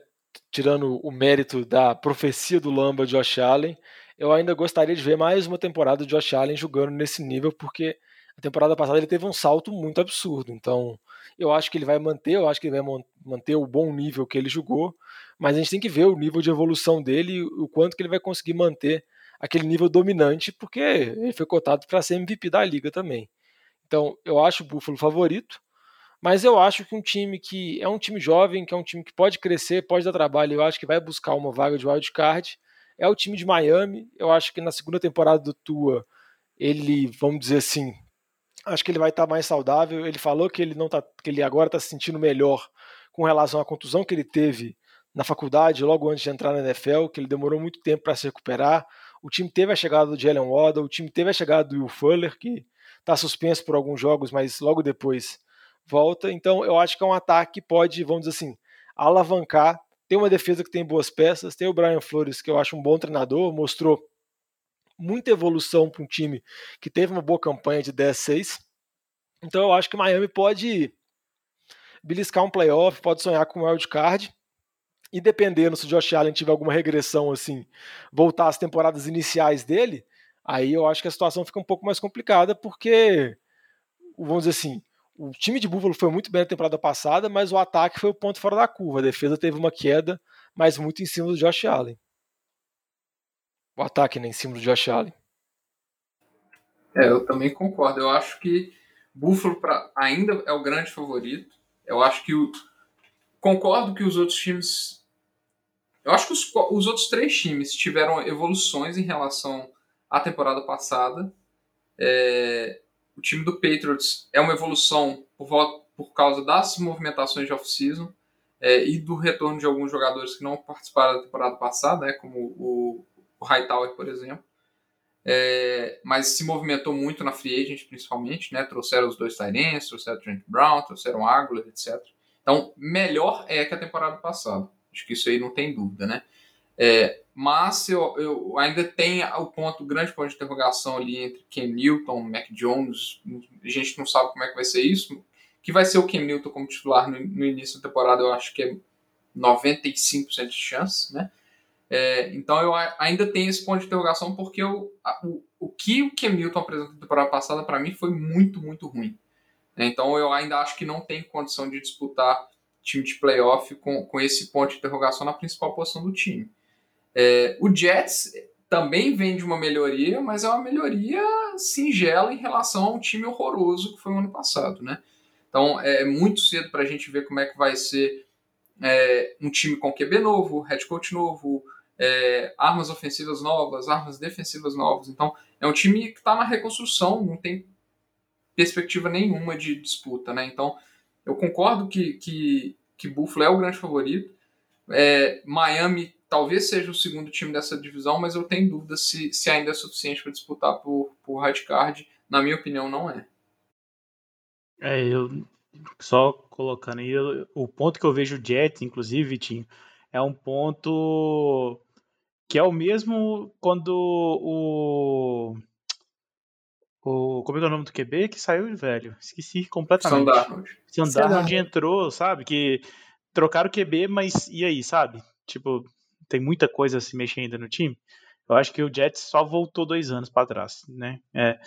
Speaker 3: tirando o mérito da profecia do Lamba Josh Allen, eu ainda gostaria de ver mais uma temporada de Josh Allen jogando nesse nível, porque a temporada passada ele teve um salto muito absurdo. Então, eu acho que ele vai manter, eu acho que ele vai manter o bom nível que ele jogou, mas a gente tem que ver o nível de evolução dele e o quanto que ele vai conseguir manter aquele nível dominante, porque ele foi cotado para ser MVP da liga também. Então, eu acho o Buffalo favorito, mas eu acho que um time que é um time jovem, que é um time que pode crescer, pode dar trabalho, eu acho que vai buscar uma vaga de wild card, é o time de Miami. Eu acho que na segunda temporada do Tua, ele, vamos dizer assim, acho que ele vai estar mais saudável. Ele falou que ele não tá, que ele agora está se sentindo melhor com relação à contusão que ele teve na faculdade logo antes de entrar na NFL, que ele demorou muito tempo para se recuperar. O time teve a chegada do Jalen Waddle, o time teve a chegada do Will Fuller, que está suspenso por alguns jogos, mas logo depois volta. Então eu acho que é um ataque que pode, vamos dizer assim, alavancar. Tem uma defesa que tem boas peças, tem o Brian Flores, que eu acho um bom treinador, mostrou muita evolução para um time que teve uma boa campanha de 10-6. Então eu acho que Miami pode beliscar um playoff, pode sonhar com um wild card. E dependendo se o Josh Allen tiver alguma regressão assim, voltar às temporadas iniciais dele, aí eu acho que a situação fica um pouco mais complicada, porque, vamos dizer assim, o time de Buffalo foi muito bem na temporada passada, mas o ataque foi o ponto fora da curva. A defesa teve uma queda, mas muito em cima do Josh Allen. O ataque né, em cima do Josh Allen.
Speaker 2: É, eu também concordo. Eu acho que Buffalo pra, ainda é o grande favorito. Eu acho que o. Concordo que os outros times. Eu acho que os, os outros três times tiveram evoluções em relação à temporada passada. É, o time do Patriots é uma evolução por, por causa das movimentações de off-season é, e do retorno de alguns jogadores que não participaram da temporada passada, né, como o, o Hightower, por exemplo. É, mas se movimentou muito na free agent, principalmente, né? Trouxeram os dois Tyrants, trouxeram o Trent Brown, trouxeram o Aguilar, etc. Então, melhor é que a temporada passada. Acho que isso aí não tem dúvida, né? É, mas eu, eu, ainda tenho o ponto, o grande ponto de interrogação ali entre Ken Newton, Mac Jones. A gente não sabe como é que vai ser isso. Que vai ser o Ken Newton como titular no, no início da temporada, eu acho que é 95% de chance, né? É, então eu ainda tenho esse ponto de interrogação porque eu, o, o que o Cam Newton apresentou na temporada passada para mim foi muito, muito ruim. É, então eu ainda acho que não tem condição de disputar time de playoff com, com esse ponto de interrogação na principal posição do time. É, o Jets também vem de uma melhoria, mas é uma melhoria singela em relação a um time horroroso que foi o ano passado, né? Então é muito cedo para a gente ver como é que vai ser é, um time com QB novo, head coach novo, é, armas ofensivas novas, armas defensivas novas. Então, é um time que está na reconstrução, não tem perspectiva nenhuma de disputa, né? Então, eu concordo que, que, que Buffalo é o grande favorito. É, Miami talvez seja o segundo time dessa divisão, mas eu tenho dúvida se, se ainda é suficiente para disputar por, por card. Na minha opinião, não é.
Speaker 5: É, eu só colocando aí, o ponto que eu vejo o Jets, inclusive, Vitinho, é um ponto que é o mesmo quando o. O, como é, é o nome do QB que saiu, velho? Esqueci completamente.
Speaker 2: Sandarnold.
Speaker 5: Sandarnold entrou, sabe? Que trocaram o QB, mas e aí, sabe? Tipo, tem muita coisa se mexer ainda no time. Eu acho que o Jets só voltou dois anos para trás, né? É,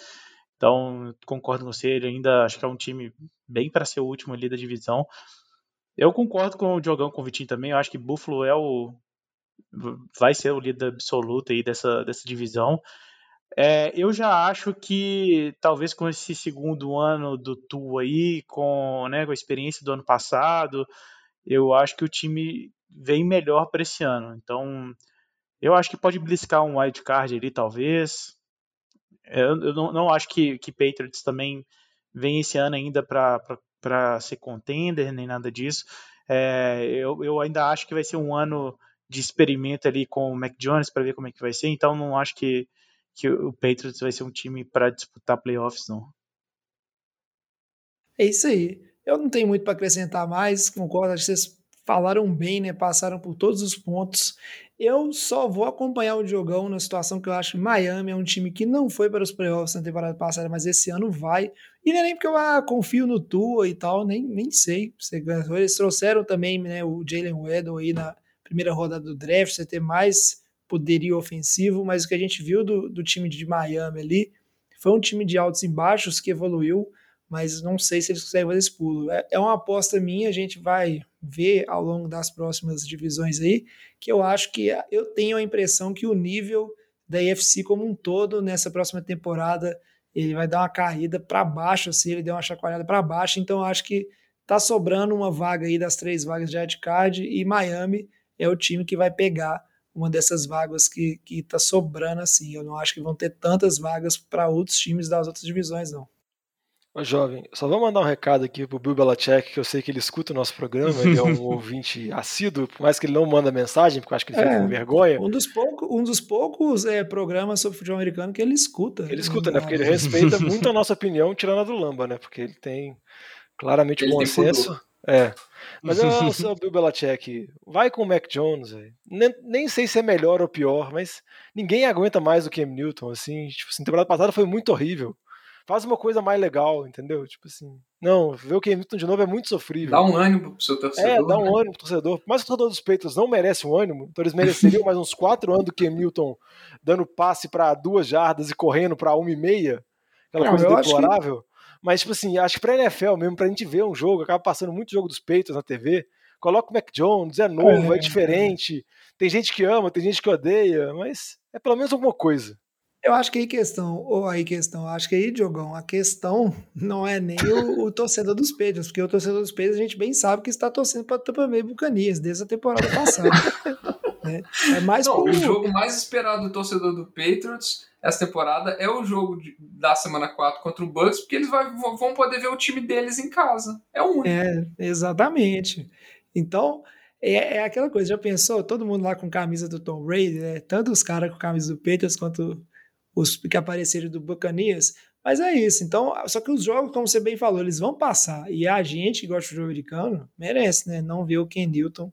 Speaker 5: então, concordo com você, ele ainda acho que é um time bem para ser o último ali da divisão. Eu concordo com o Diogão, com o Vitinho também. Eu acho que Buffalo é o, vai ser o líder absoluto aí dessa, dessa divisão. É, eu já acho que talvez com esse segundo ano do Tu aí, com, né, com a experiência do ano passado, eu acho que o time vem melhor para esse ano. Então, eu acho que pode bliscar um wild card ali, talvez. Eu, eu não, não, acho que, que Patriots também vem esse ano ainda para ser contender, nem nada disso. É, eu, eu ainda acho que vai ser um ano de experimento ali com o Mac Jones para ver como é que vai ser. Então não acho que, que o Patriots vai ser um time para disputar playoffs, não.
Speaker 1: É isso aí. Eu não tenho muito para acrescentar mais, concordo, acho que vocês falaram bem, né? Passaram por todos os pontos. Eu só vou acompanhar o Diogão na situação que eu acho Miami é um time que não foi para os playoffs na temporada passada, mas esse ano vai. E não é nem porque eu ah, confio no Tua e tal, nem, nem sei. Eles trouxeram também né, o Jalen Weddle aí na, primeira rodada do draft, você ter mais poderio ofensivo, mas o que a gente viu do, do time de Miami ali foi um time de altos e baixos que evoluiu, mas não sei se eles conseguem fazer esse pulo. É, é uma aposta minha, a gente vai ver ao longo das próximas divisões aí, que eu acho que eu tenho a impressão que o nível da UFC como um todo nessa próxima temporada ele vai dar uma caída para baixo, assim, ele deu uma chacoalhada para baixo, então eu acho que tá sobrando uma vaga aí das três vagas de card e Miami é o time que vai pegar uma dessas vagas que está sobrando assim. Eu não acho que vão ter tantas vagas para outros times das outras divisões, não.
Speaker 3: Ô, jovem, só vou mandar um recado aqui pro Bill Belichick, que eu sei que ele escuta o nosso programa, ele é um ouvinte assíduo, por mais que ele não manda mensagem, porque eu acho que ele fica é, com vergonha.
Speaker 1: Um dos, pouco, um dos poucos é, programas sobre futebol americano que ele escuta.
Speaker 3: Ele escuta, né? Porque ele respeita muito a nossa opinião, tirando a do Lamba, né? Porque ele tem claramente ele bom senso. É. Mas eu sou o Bill Belichick. Vai com o Mac Jones. Nem, nem, sei se é melhor ou pior, mas ninguém aguenta mais do que Newton. Assim, tipo assim, temporada passada foi muito horrível. Faz uma coisa mais legal, entendeu? Tipo assim. Não, ver o Cam Newton de novo é muito sofrível.
Speaker 2: Dá um ânimo pro seu torcedor.
Speaker 3: É, dá um né? ânimo pro torcedor. Mas o torcedor dos Peitos não merece um ânimo, então eles mereceriam mais uns quatro anos do Cam Newton dando passe para duas jardas e correndo para uma e meia. Aquela não, coisa deplorável. Que mas, tipo assim, acho que pra NFL mesmo, pra gente ver um jogo, acaba passando muito jogo dos peitos na TV. Coloca o Mac Jones, é novo, é, é diferente. Tem gente que ama, tem gente que odeia, mas é pelo menos alguma coisa.
Speaker 1: Eu acho que aí questão, ou aí questão, acho que aí, Diogão, a questão não é nem o, o torcedor dos Patriots, porque o torcedor dos Patriots a gente bem sabe que está torcendo para Tampa Bay Buccaneers desde a temporada passada. né? É mais
Speaker 2: Não,
Speaker 1: por...
Speaker 2: o jogo mais esperado do torcedor do Patriots essa temporada é o jogo de, da semana 4 contra o Bucks, porque eles vai, vão poder ver o time deles em casa. É o único.
Speaker 1: É, exatamente. Então, é, é, aquela coisa, já pensou? Todo mundo lá com camisa do Tom Brady, né? tanto os caras com camisa do Patriots quanto os que apareceram do Buccaneers. Mas é isso. Então, só que os jogos, como você bem falou, eles vão passar. E a gente que gosta de jogo americano merece, né? Não ver o Ken Newton,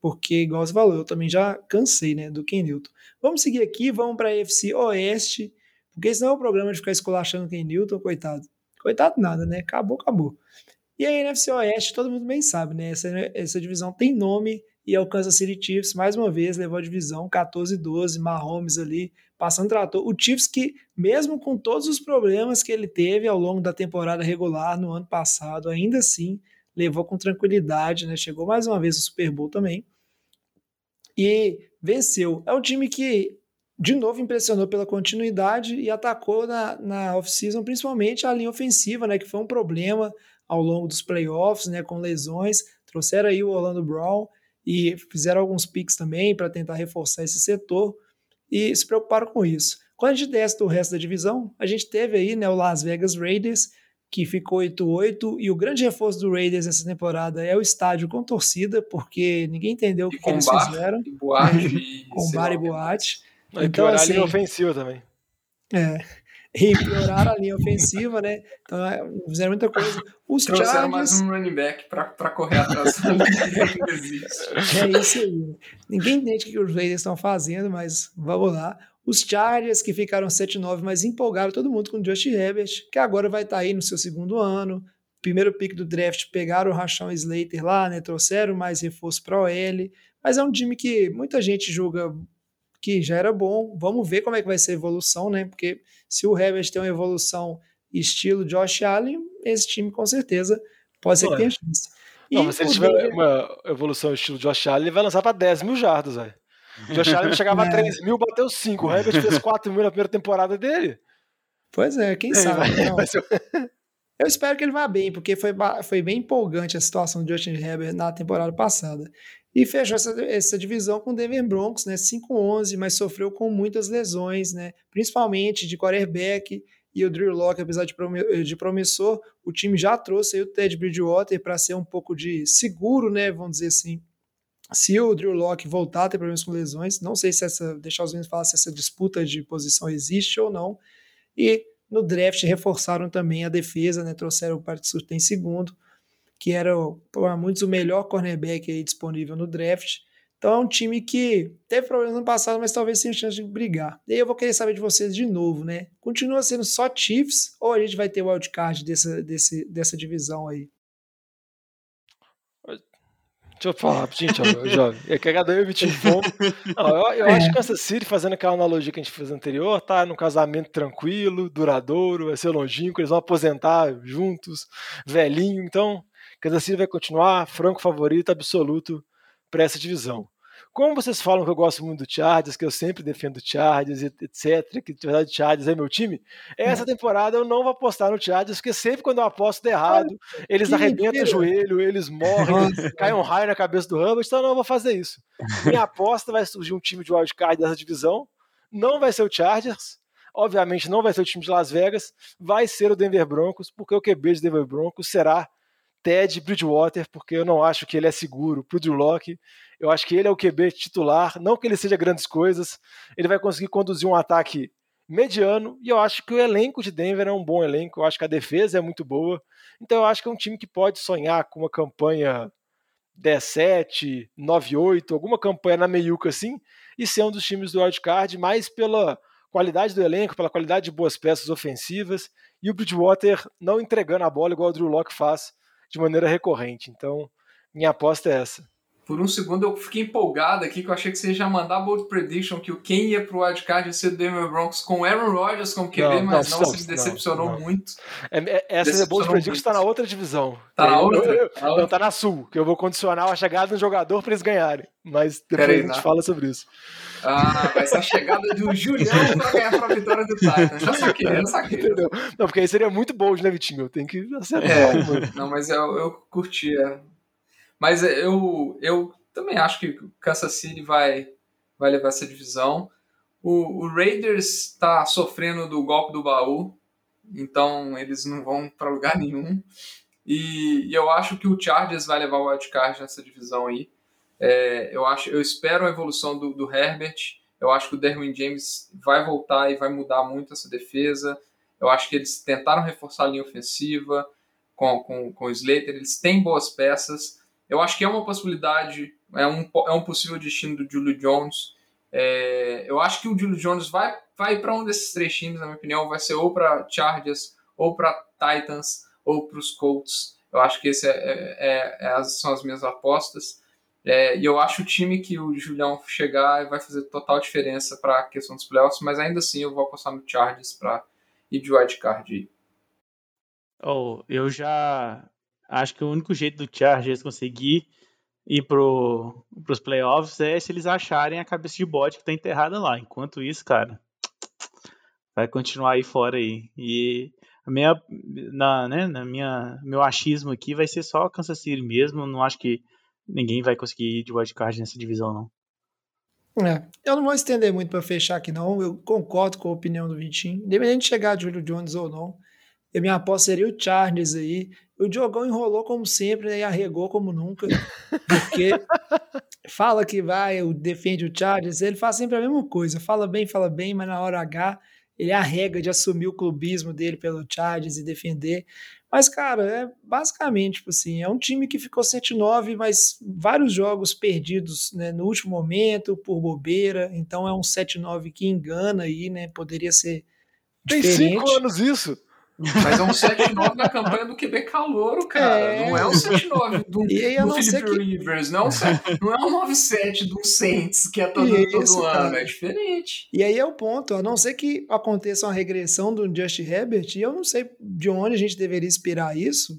Speaker 1: porque, igual você falou, eu também já cansei, né? Do Ken Newton. Vamos seguir aqui, vamos para a FC Oeste, porque esse não é o programa de ficar esculachando o Ken Newton, coitado. Coitado nada, né? Acabou, acabou. E a NFC Oeste, todo mundo bem sabe, né? Essa, essa divisão tem nome e é o Kansas City Chiefs, mais uma vez, levou a divisão 14-12, Mahomes ali passando trator. O Chiefs que, mesmo com todos os problemas que ele teve ao longo da temporada regular no ano passado, ainda assim levou com tranquilidade, né? Chegou mais uma vez no Super Bowl também. E venceu. É um time que, de novo, impressionou pela continuidade e atacou na, na off-season, principalmente a linha ofensiva, né? Que foi um problema ao longo dos playoffs, né? Com lesões. Trouxeram aí o Orlando Brown e fizeram alguns picks também para tentar reforçar esse setor e se preocuparam com isso. Quando a gente desce do resto da divisão, a gente teve aí né, o Las Vegas Raiders, que ficou 8-8, e o grande reforço do Raiders nessa temporada é o estádio com torcida, porque ninguém entendeu o que, que eles bar, fizeram.
Speaker 2: E boate,
Speaker 1: com bar e boate.
Speaker 3: E então, assim, a linha ofensiva também.
Speaker 1: É. E pioraram a linha ofensiva, né? Então, fizeram muita coisa. Os
Speaker 2: Trouxeram
Speaker 1: Chargers...
Speaker 2: mais um running back para correr atrás do que existe.
Speaker 1: É isso aí. Ninguém entende o que os Raiders estão fazendo, mas vamos lá. Os Chargers, que ficaram 7-9, mas empolgaram todo mundo com o Justin Herbert, que agora vai estar tá aí no seu segundo ano. Primeiro pick do draft, pegaram o Rachão Slater lá, né? Trouxeram mais reforço para o OL. Mas é um time que muita gente julga que já era bom. Vamos ver como é que vai ser a evolução, né? Porque se o Herbert tem uma evolução estilo Josh Allen, esse time com certeza pode ser que tenha chance.
Speaker 3: Não, mas se ele tiver uma evolução estilo Josh Allen, ele vai lançar para 10 mil jardas, velho. Josh Allen chegava é. a 3 mil, bateu 5. O Herbert fez 4 mil na primeira temporada dele.
Speaker 1: Pois é, quem sabe. Vai, ser... Eu espero que ele vá bem, porque foi, foi bem empolgante a situação do Justin Herbert na temporada passada. E fechou essa, essa divisão com o Denver Broncos, né? 5-11, mas sofreu com muitas lesões, né? Principalmente de quarterback e o Drew Locke, apesar de, promissor, o time já trouxe o Ted Bridgewater para ser um pouco de seguro, né? Vamos dizer assim. Se o Drew Locke voltar a ter problemas com lesões, não sei se essa, deixar os meninos falar se essa disputa de posição existe ou não. E no draft reforçaram também a defesa, né? Trouxeram o Parque Surta em segundo que era para muitos o melhor cornerback disponível no draft. Então é um time que teve problemas no passado, mas talvez tenha chance de brigar. E eu vou querer saber de vocês de novo, né? Continua sendo só Chiefs ou a gente vai ter o wildcard dessa, dessa divisão aí?
Speaker 3: Deixa eu falar, gente, jovem. É que cada eu me fome. Não, eu, eu acho que Kansas City, fazendo aquela analogia que a gente fez anterior, tá num casamento tranquilo, duradouro, vai ser longínquo, eles vão aposentar juntos, velhinho, então Kansas City vai continuar franco favorito absoluto para essa divisão. Como vocês falam que eu gosto muito do Chargers, que eu sempre defendo o Chargers, etc., que de verdade o Chargers é meu time, essa hum. temporada eu não vou apostar no Chargers, porque sempre quando eu aposto errado, eles arrebentam o joelho, eles morrem, cai um raio na cabeça do Hubbard, então eu não vou fazer isso. Minha aposta vai surgir um time de wildcard dessa divisão, não vai ser o Chargers, obviamente não vai ser o time de Las Vegas, vai ser o Denver Broncos, porque o QB de Denver Broncos será Ted Bridgewater, porque eu não acho que ele é seguro para o Drew Locke. Eu acho que ele é o QB titular, não que ele seja grandes coisas. Ele vai conseguir conduzir um ataque mediano e eu acho que o elenco de Denver é um bom elenco. Eu acho que a defesa é muito boa. Então eu acho que é um time que pode sonhar com uma campanha 17, 9-8, alguma campanha na meiuca assim, e ser um dos times do wildcard, mais pela qualidade do elenco, pela qualidade de boas peças ofensivas, e o Bridgewater não entregando a bola igual o Drew Locke faz de maneira recorrente. Então, minha aposta é essa.
Speaker 2: Por um segundo eu fiquei empolgado aqui, que eu achei que você já mandar a bold prediction que o quem ia pro wildcard ia ser o Denver Broncos com Aaron Rodgers como QB,
Speaker 3: Não,
Speaker 2: mas
Speaker 3: não,
Speaker 2: não,
Speaker 3: não,
Speaker 2: se decepcionou
Speaker 3: não.
Speaker 2: muito.
Speaker 3: É, é, essa
Speaker 2: Decepcionou
Speaker 3: bold prediction está na outra divisão.
Speaker 2: Tá na
Speaker 3: Eu-
Speaker 2: outra?
Speaker 3: eu-
Speaker 2: Tá na
Speaker 3: não, tá na sul, que eu vou condicionar a chegada do jogador para eles ganharem. Mas depois
Speaker 2: aí,
Speaker 3: a gente
Speaker 2: tá.
Speaker 3: fala sobre isso.
Speaker 2: Ah, vai ser a chegada do Julião pra ganhar pra vitória do Titans. Já saquei, já saquei.
Speaker 3: Entendeu? Não, porque aí seria muito bold, né, Vitinho? Tem que acertar.
Speaker 2: É, não, mas eu, eu curtia. Mas eu, eu também acho que o Kansas City vai, vai levar essa divisão. O, o Raiders está sofrendo do golpe do baú, então eles não vão para lugar nenhum. E, e eu acho que o Chargers vai levar o wildcard nessa divisão aí. É, eu, acho, eu espero a evolução do, do Herbert. Eu acho que o Derwin James vai voltar e vai mudar muito essa defesa. Eu acho que eles tentaram reforçar a linha ofensiva com, com, com o Slater. Eles têm boas peças. Eu acho que é uma possibilidade, é um, é um possível destino do Julio Jones. É, eu acho que o Julio Jones vai, vai para um desses três times, na minha opinião. Vai ser ou para Chargers, ou para Titans, ou para os Colts. Eu acho que esse é, é, é, as- são as minhas apostas. É, e eu acho o time que o Julião chegar vai fazer total diferença para a questão dos playoffs, mas ainda assim eu vou apostar no Chargers para ir de wildcard.
Speaker 5: Oh, eu já acho que o único jeito do Chargers conseguir ir pro, pros playoffs é se eles acharem a cabeça de bode que tá enterrada lá. Enquanto isso, cara, vai continuar aí fora aí. E a minha, na, né, na minha, meu achismo aqui vai ser só Kansas City mesmo. Não acho que ninguém vai conseguir ir de wildcard nessa divisão, não.
Speaker 1: É, eu não vou estender muito para fechar aqui, não. Eu concordo com a opinião do Vitinho. Independente de chegar Julio Jones ou não, a minha aposta seria o Chargers aí. O Diogão enrolou como sempre né, e arregou como nunca. Porque fala que vai, defende o Chargers, ele faz sempre a mesma coisa. Fala bem, fala bem, mas na hora H ele arrega de assumir o clubismo dele pelo Chargers e defender. Mas, cara, é basicamente, tipo assim, é um time que ficou 7-9, mas vários jogos perdidos né, no último momento, por bobeira. Então é um 7-9 que engana aí, né? Poderia ser
Speaker 3: Tem
Speaker 1: diferente.
Speaker 3: cinco anos isso.
Speaker 2: Mas é um 7-9 na campanha do QB Calouro, cara.
Speaker 1: É.
Speaker 2: Não é um 7-9 do,
Speaker 1: E
Speaker 2: do Philip
Speaker 1: que-
Speaker 2: Rivers, não é um, não é um 9-7 do Saints, que é todo,
Speaker 1: Isso,
Speaker 2: todo ano.
Speaker 1: cara.
Speaker 2: É diferente.
Speaker 1: E aí é o ponto, a não ser que aconteça uma regressão do Justin Herbert, e eu não sei de onde a gente deveria esperar isso,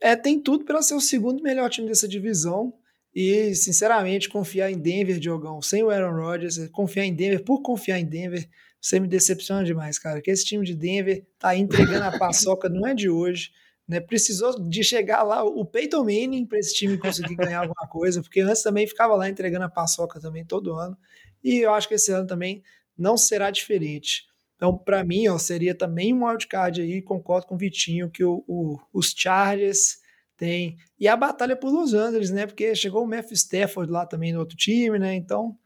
Speaker 1: é, tem tudo para ser o segundo melhor time dessa divisão. E, sinceramente, confiar em Denver, Diogão, sem o Aaron Rodgers, é confiar em Denver por confiar em Denver, você me decepciona demais, cara. Que esse time de Denver tá entregando a paçoca, não é de hoje. Né? Precisou de chegar lá o Peyton Manning para esse time conseguir ganhar alguma coisa, porque antes também ficava lá entregando a paçoca também todo ano. E eu acho que esse ano também não será diferente. Então, para mim, ó, seria também um wildcard aí, concordo com o Vitinho, que o, o- os Chargers têm. E a batalha por Los Angeles, né? Porque chegou o Matthew Stafford lá também no outro time, né? Então,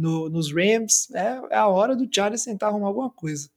Speaker 1: no- nos Rams, é, é a hora do Chargers tentar arrumar alguma coisa.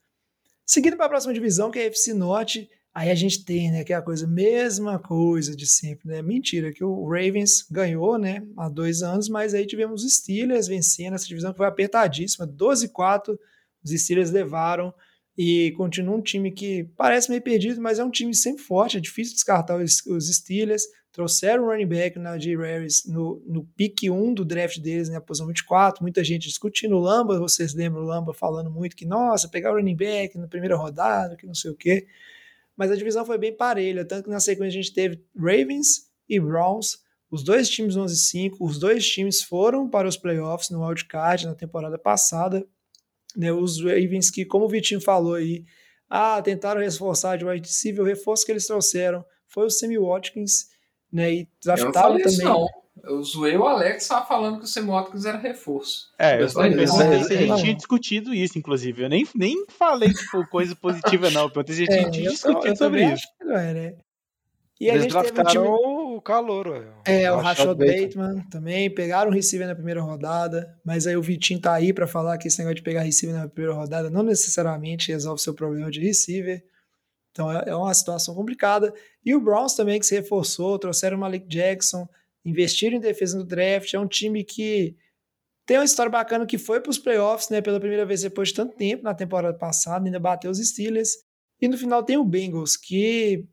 Speaker 1: Seguindo para a próxima divisão, que é a FC Norte, aí a gente tem, né, que é a coisa, mesma coisa de sempre, né? Mentira, que o Ravens ganhou, né, há dois anos, mas aí tivemos os Steelers vencendo essa divisão que foi apertadíssima, 12-4, os Steelers levaram e continua um time que parece meio perdido, mas é um time sempre forte, é difícil descartar os, os Steelers. Trouxeram o running back na J. Harris no, no pique 1 do draft deles, na posição 24. Muita gente discutindo o Lamba, vocês lembram o Lamba falando muito que, nossa, pegar o running back na primeira rodada, que não sei o quê. Mas a divisão foi bem parelha, tanto que na sequência a gente teve Ravens e Browns, os dois times 11-5, os dois times foram para os playoffs no wildcard na temporada passada. Né, os Ravens que, como o Vitinho falou aí, ah, tentaram reforçar de wide receiver, o reforço que eles trouxeram foi o Sammy Watkins, né, e
Speaker 2: Eu não
Speaker 1: draftaram
Speaker 2: falei isso,
Speaker 1: também.
Speaker 2: não. Eu zoei o Alex tava falando que o Watkins era reforço.
Speaker 5: É, eu, eu se a gente tinha discutido isso, inclusive. Eu nem, nem falei, tipo, coisa positiva, não. Eu se a gente
Speaker 1: É,
Speaker 5: tinha discutido
Speaker 1: eu
Speaker 5: sobre
Speaker 1: também
Speaker 5: isso.
Speaker 1: acho que não é, né? E a
Speaker 3: Eles
Speaker 1: gente teve um
Speaker 3: draftaram
Speaker 1: time
Speaker 3: o calor.
Speaker 1: É, o
Speaker 3: Rashad
Speaker 1: Rashad Bateman também. Pegaram o receiver na primeira rodada, mas aí o Vitinho tá aí pra falar que esse negócio de pegar receiver na primeira rodada não necessariamente resolve seu problema de receiver. Então é é uma situação complicada. E o Browns também, que se reforçou, trouxeram o Malik Jackson, investiram em defesa no draft. É um time que tem uma história bacana que foi para os playoffs, né? Pela primeira vez depois de tanto tempo na temporada passada, ainda bateu os Steelers. E no final tem o Bengals, que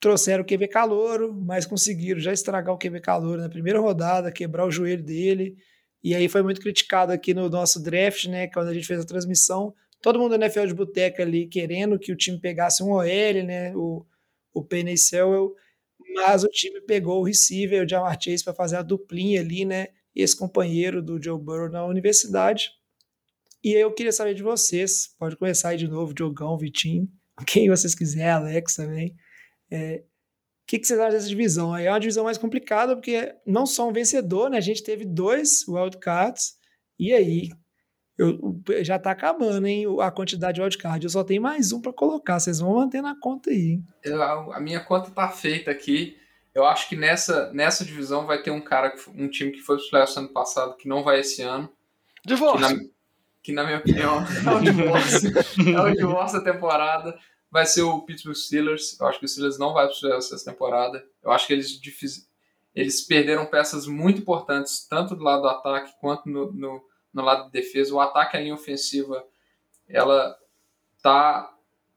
Speaker 1: trouxeram o QB Calouro, mas conseguiram já estragar o QB Calouro na primeira rodada, quebrar o joelho dele. E aí foi muito criticado aqui no nosso draft, né? Quando a gente fez a transmissão. Todo mundo na NFL de boteca ali querendo que o time pegasse um OL, né? O, o Penny Sewell. Mas o time pegou o receiver, o Jamar Chase, para fazer a duplinha ali, né? Esse companheiro do Joe Burrow na universidade. E eu queria saber de vocês. Pode começar aí de novo, Diogão, Vitinho, quem vocês quiserem, Alex também. É, o que, que vocês acham dessa divisão? É uma divisão mais complicada, porque não só um vencedor, né? A gente teve dois wildcards, e aí? Eu, já tá acabando, hein? A quantidade de wildcard. Eu só tenho mais um para colocar. Vocês vão manter na conta aí.
Speaker 2: Eu, a minha conta tá feita aqui. Eu acho que nessa, nessa divisão vai ter um cara, um time que foi pro playoffs ano passado, que não vai esse ano.
Speaker 3: Divórcio!
Speaker 2: Que na, que na minha opinião é um divórcio. é um divórcio da temporada vai ser o Pittsburgh Steelers. Eu acho que o Steelers não vai para os playoffs essa temporada. Eu acho que eles, eles perderam peças muito importantes, tanto do lado do ataque quanto no, no, no lado de defesa. O ataque, a linha ofensiva, ela tá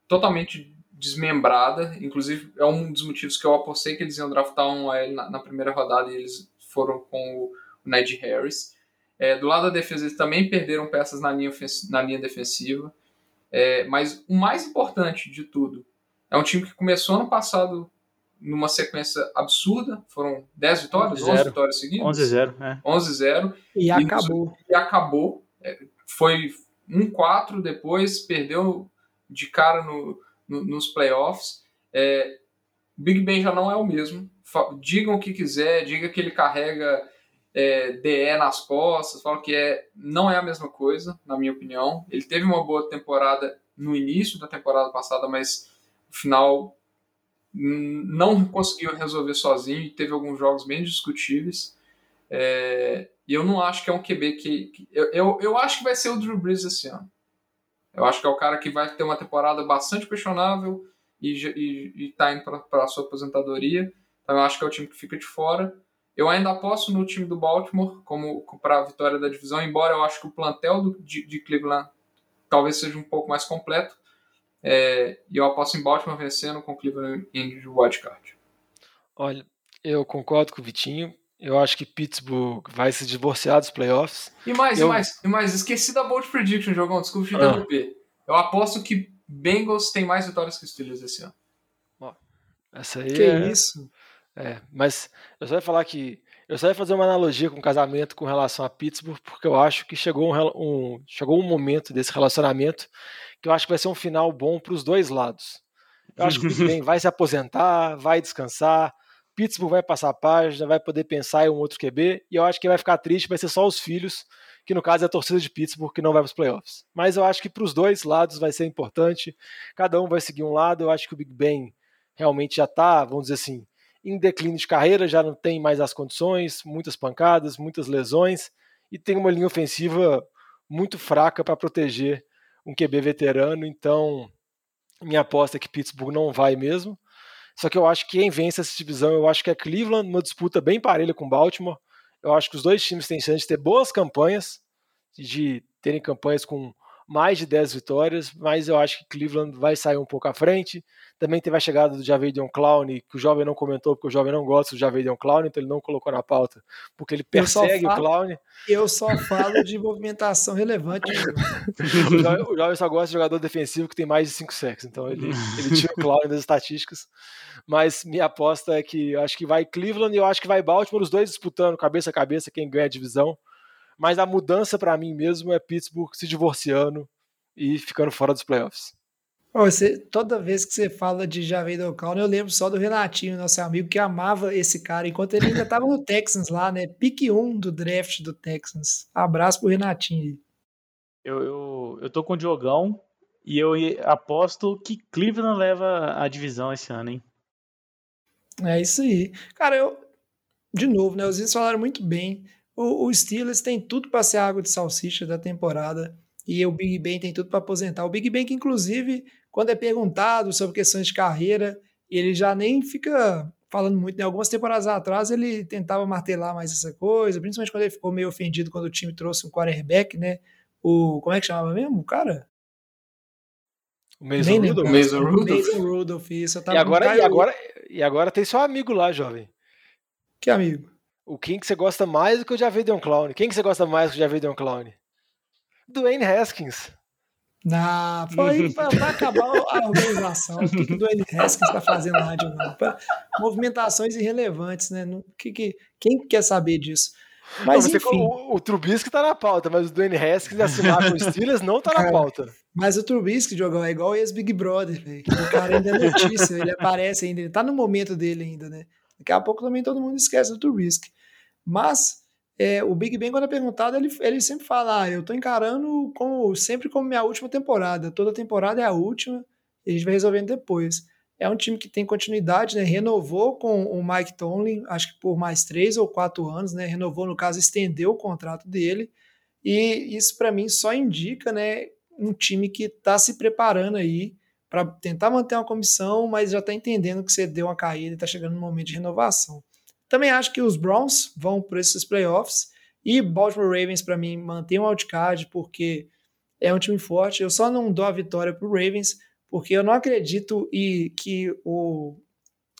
Speaker 2: totalmente desmembrada. Inclusive, é um dos motivos que eu apostei que eles iam draftar um OL na, na primeira rodada e eles foram com o, o Najee Harris. É, do lado da defesa, eles também perderam peças na linha, na linha defensiva. É, mas o mais importante de tudo é um time que começou ano passado numa sequência absurda, foram 10 vitórias, 11, 11 vitórias seguidas.
Speaker 5: 11-0, é.
Speaker 2: 11-0.
Speaker 1: E, e acabou.
Speaker 2: E acabou. É, foi 1-4 depois, perdeu de cara no, no, nos playoffs. É, Big Ben já não é o mesmo. Digam o que quiser, diga que ele carrega é, DE nas costas, falo que é, não é a mesma coisa, na minha opinião. Ele teve uma boa temporada no início da temporada passada, mas no final não conseguiu resolver sozinho e teve alguns jogos bem discutíveis. É, e eu não acho que é um QB que. que eu, eu, eu, acho que vai ser o Drew Brees esse ano. Eu acho que é o cara que vai ter uma temporada bastante questionável e está indo para a sua aposentadoria. Então eu acho que é o time que fica de fora. Eu ainda aposto no time do Baltimore como para a vitória da divisão, embora eu acho que o plantel do, de, de, Cleveland talvez seja um pouco mais completo. É, e eu aposto em Baltimore vencendo com Cleveland em wildcard.
Speaker 3: Olha, eu concordo com o Vitinho. Eu acho que Pittsburgh vai se divorciar dos playoffs.
Speaker 2: E mais,
Speaker 3: eu...
Speaker 2: e mais, e mais, esqueci da Bold Prediction, jogão. Desculpa te interromper. Ah. Eu aposto que Bengals tem mais vitórias que Steelers esse ano.
Speaker 3: Ó, essa aí
Speaker 1: que
Speaker 3: é...
Speaker 1: isso?
Speaker 3: É, mas eu só ia falar que. Eu só ia fazer uma analogia com o casamento com relação a Pittsburgh, porque eu acho que chegou um, um chegou um momento desse relacionamento que eu acho que vai ser um final bom para os dois lados. Eu acho que o Big Ben vai se aposentar, vai descansar, Pittsburgh vai passar a página, vai poder pensar em um outro QB, e eu acho que vai ficar triste, vai ser só os filhos, que no caso é a torcida de Pittsburgh, que não vai para os playoffs. Mas eu acho que para os dois lados vai ser importante, cada um vai seguir um lado, eu acho que o Big Ben realmente já está, vamos dizer assim, em declínio de carreira, já não tem mais as condições, muitas pancadas, muitas lesões e tem uma linha ofensiva muito fraca para proteger um QB veterano. Então, minha aposta é que Pittsburgh não vai mesmo. Só que eu acho que quem vence essa divisão, eu acho que é Cleveland, uma disputa bem parelha com Baltimore. Eu acho que os dois times têm chance de ter boas campanhas, de terem campanhas com mais de 10 vitórias, mas eu acho que Cleveland vai sair um pouco à frente. Também teve a chegada do Javadion Clown, que o jovem não comentou, porque o jovem não gosta do Javadion Clown, então ele não colocou na pauta, porque ele persegue falo, o Clown.
Speaker 1: Eu só falo de movimentação relevante.
Speaker 3: o, jovem, o, jovem, só gosta de jogador defensivo que tem mais de 5 sacks, então ele, ele tira o Clown das estatísticas. Mas minha aposta é que eu acho que vai Cleveland e eu acho que vai Baltimore, os dois disputando cabeça a cabeça quem ganha a divisão mas a mudança para mim mesmo é Pittsburgh se divorciando e ficando fora dos playoffs.
Speaker 1: Você, toda vez que você fala de Javier Clown, eu lembro só do Renatinho, nosso amigo, que amava esse cara, enquanto ele ainda estava no Texans lá, né? Pique 1 do draft do Texans. Abraço pro Renatinho.
Speaker 5: Eu, eu, eu tô com o Diogão e eu aposto que Cleveland leva a divisão esse ano, hein?
Speaker 1: É isso aí. Cara, eu. De novo, né? Os índios falaram muito bem. O, o Steelers tem tudo para ser a água de salsicha da temporada e o Big Ben tem tudo para aposentar. O Big Ben, que inclusive, quando é perguntado sobre questões de carreira, ele já nem fica falando muito. Né? Algumas temporadas atrás ele tentava martelar mais essa coisa, principalmente quando ele ficou meio ofendido quando o time trouxe um quarterback, né? O, como é que chamava mesmo o cara?
Speaker 3: O Mason Rudolph?
Speaker 2: Mason Rudolph.
Speaker 1: Mason Rudolph, isso. Eu tava
Speaker 3: E agora, e, agora, e agora tem seu amigo lá, jovem.
Speaker 1: Que amigo?
Speaker 3: O quem que você gosta mais do que o Javidion Clown? Quem que você gosta mais do que o Javidion Clown? Dwayne Haskins.
Speaker 1: Não, foi pra, pra acabar a organização. O que, que o Dwayne Haskins está fazendo lá de novo? Pra movimentações irrelevantes, né? Não- que, que, quem quer saber disso? Mas
Speaker 3: Não,
Speaker 1: enfim,
Speaker 3: o, o Trubisky tá na pauta, mas o Dwayne Haskins assinar com os Steelers não tá na
Speaker 1: Cara,
Speaker 3: pauta.
Speaker 1: mas o Trubisky jogou é igual o ex-Big Brother, velho. O cara ainda é notícia, ele aparece ainda, ele tá no momento dele ainda, né? Daqui a pouco também todo mundo esquece do Trubisky. Mas é, o Big Ben, quando é perguntado, ele, ele sempre fala: ah, eu tô encarando como, sempre como minha última temporada. Toda temporada é a última e a gente vai resolvendo depois. É um time que tem continuidade, né? Renovou com o Mike Tomlin, acho que por mais três ou quatro anos, né? Renovou, no caso, estendeu o contrato dele. E isso, para mim, só indica, né? Um time que está se preparando aí para tentar manter uma comissão, mas já está entendendo que você deu uma caída e está chegando no momento de renovação. Também acho que os Browns vão por esses playoffs e Baltimore Ravens, para mim, mantém um outcard porque é um time forte. Eu só não dou a vitória para o Ravens porque eu não acredito e que o,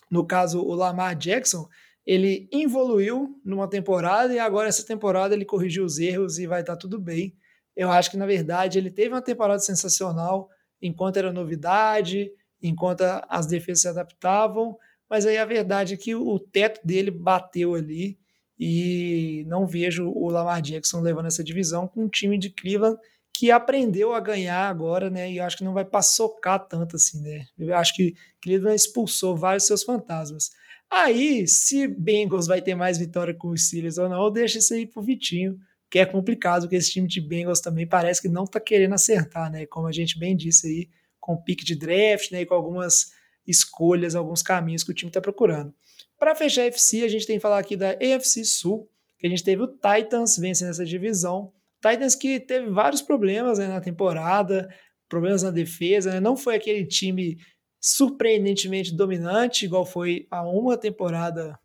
Speaker 1: no caso, o Lamar Jackson, ele evoluiu numa temporada e agora essa temporada ele corrigiu os erros e vai estar tudo bem. Eu acho que, na verdade, ele teve uma temporada sensacional enquanto era novidade, enquanto as defesas se adaptavam, mas aí a verdade é que o teto dele bateu ali e não vejo o Lamar Jackson levando essa divisão com um time de Cleveland que aprendeu a ganhar agora, né? E acho que não vai paçocar tanto assim, né? Eu acho que Cleveland expulsou vários seus fantasmas. Aí, se Bengals vai ter mais vitória com os Steelers ou não, eu deixo isso aí pro Vitinho, que é complicado, porque esse time de Bengals também parece que não tá querendo acertar, né? Como a gente bem disse aí, com o pique de draft, né? E com algumas escolhas, alguns caminhos que o time tá procurando. Para fechar a FC, a gente tem que falar aqui da AFC Sul, que a gente teve o Titans vencendo essa divisão. Titans que teve vários problemas né, na temporada, problemas na defesa, né? não foi aquele time surpreendentemente dominante, igual foi a uma temporada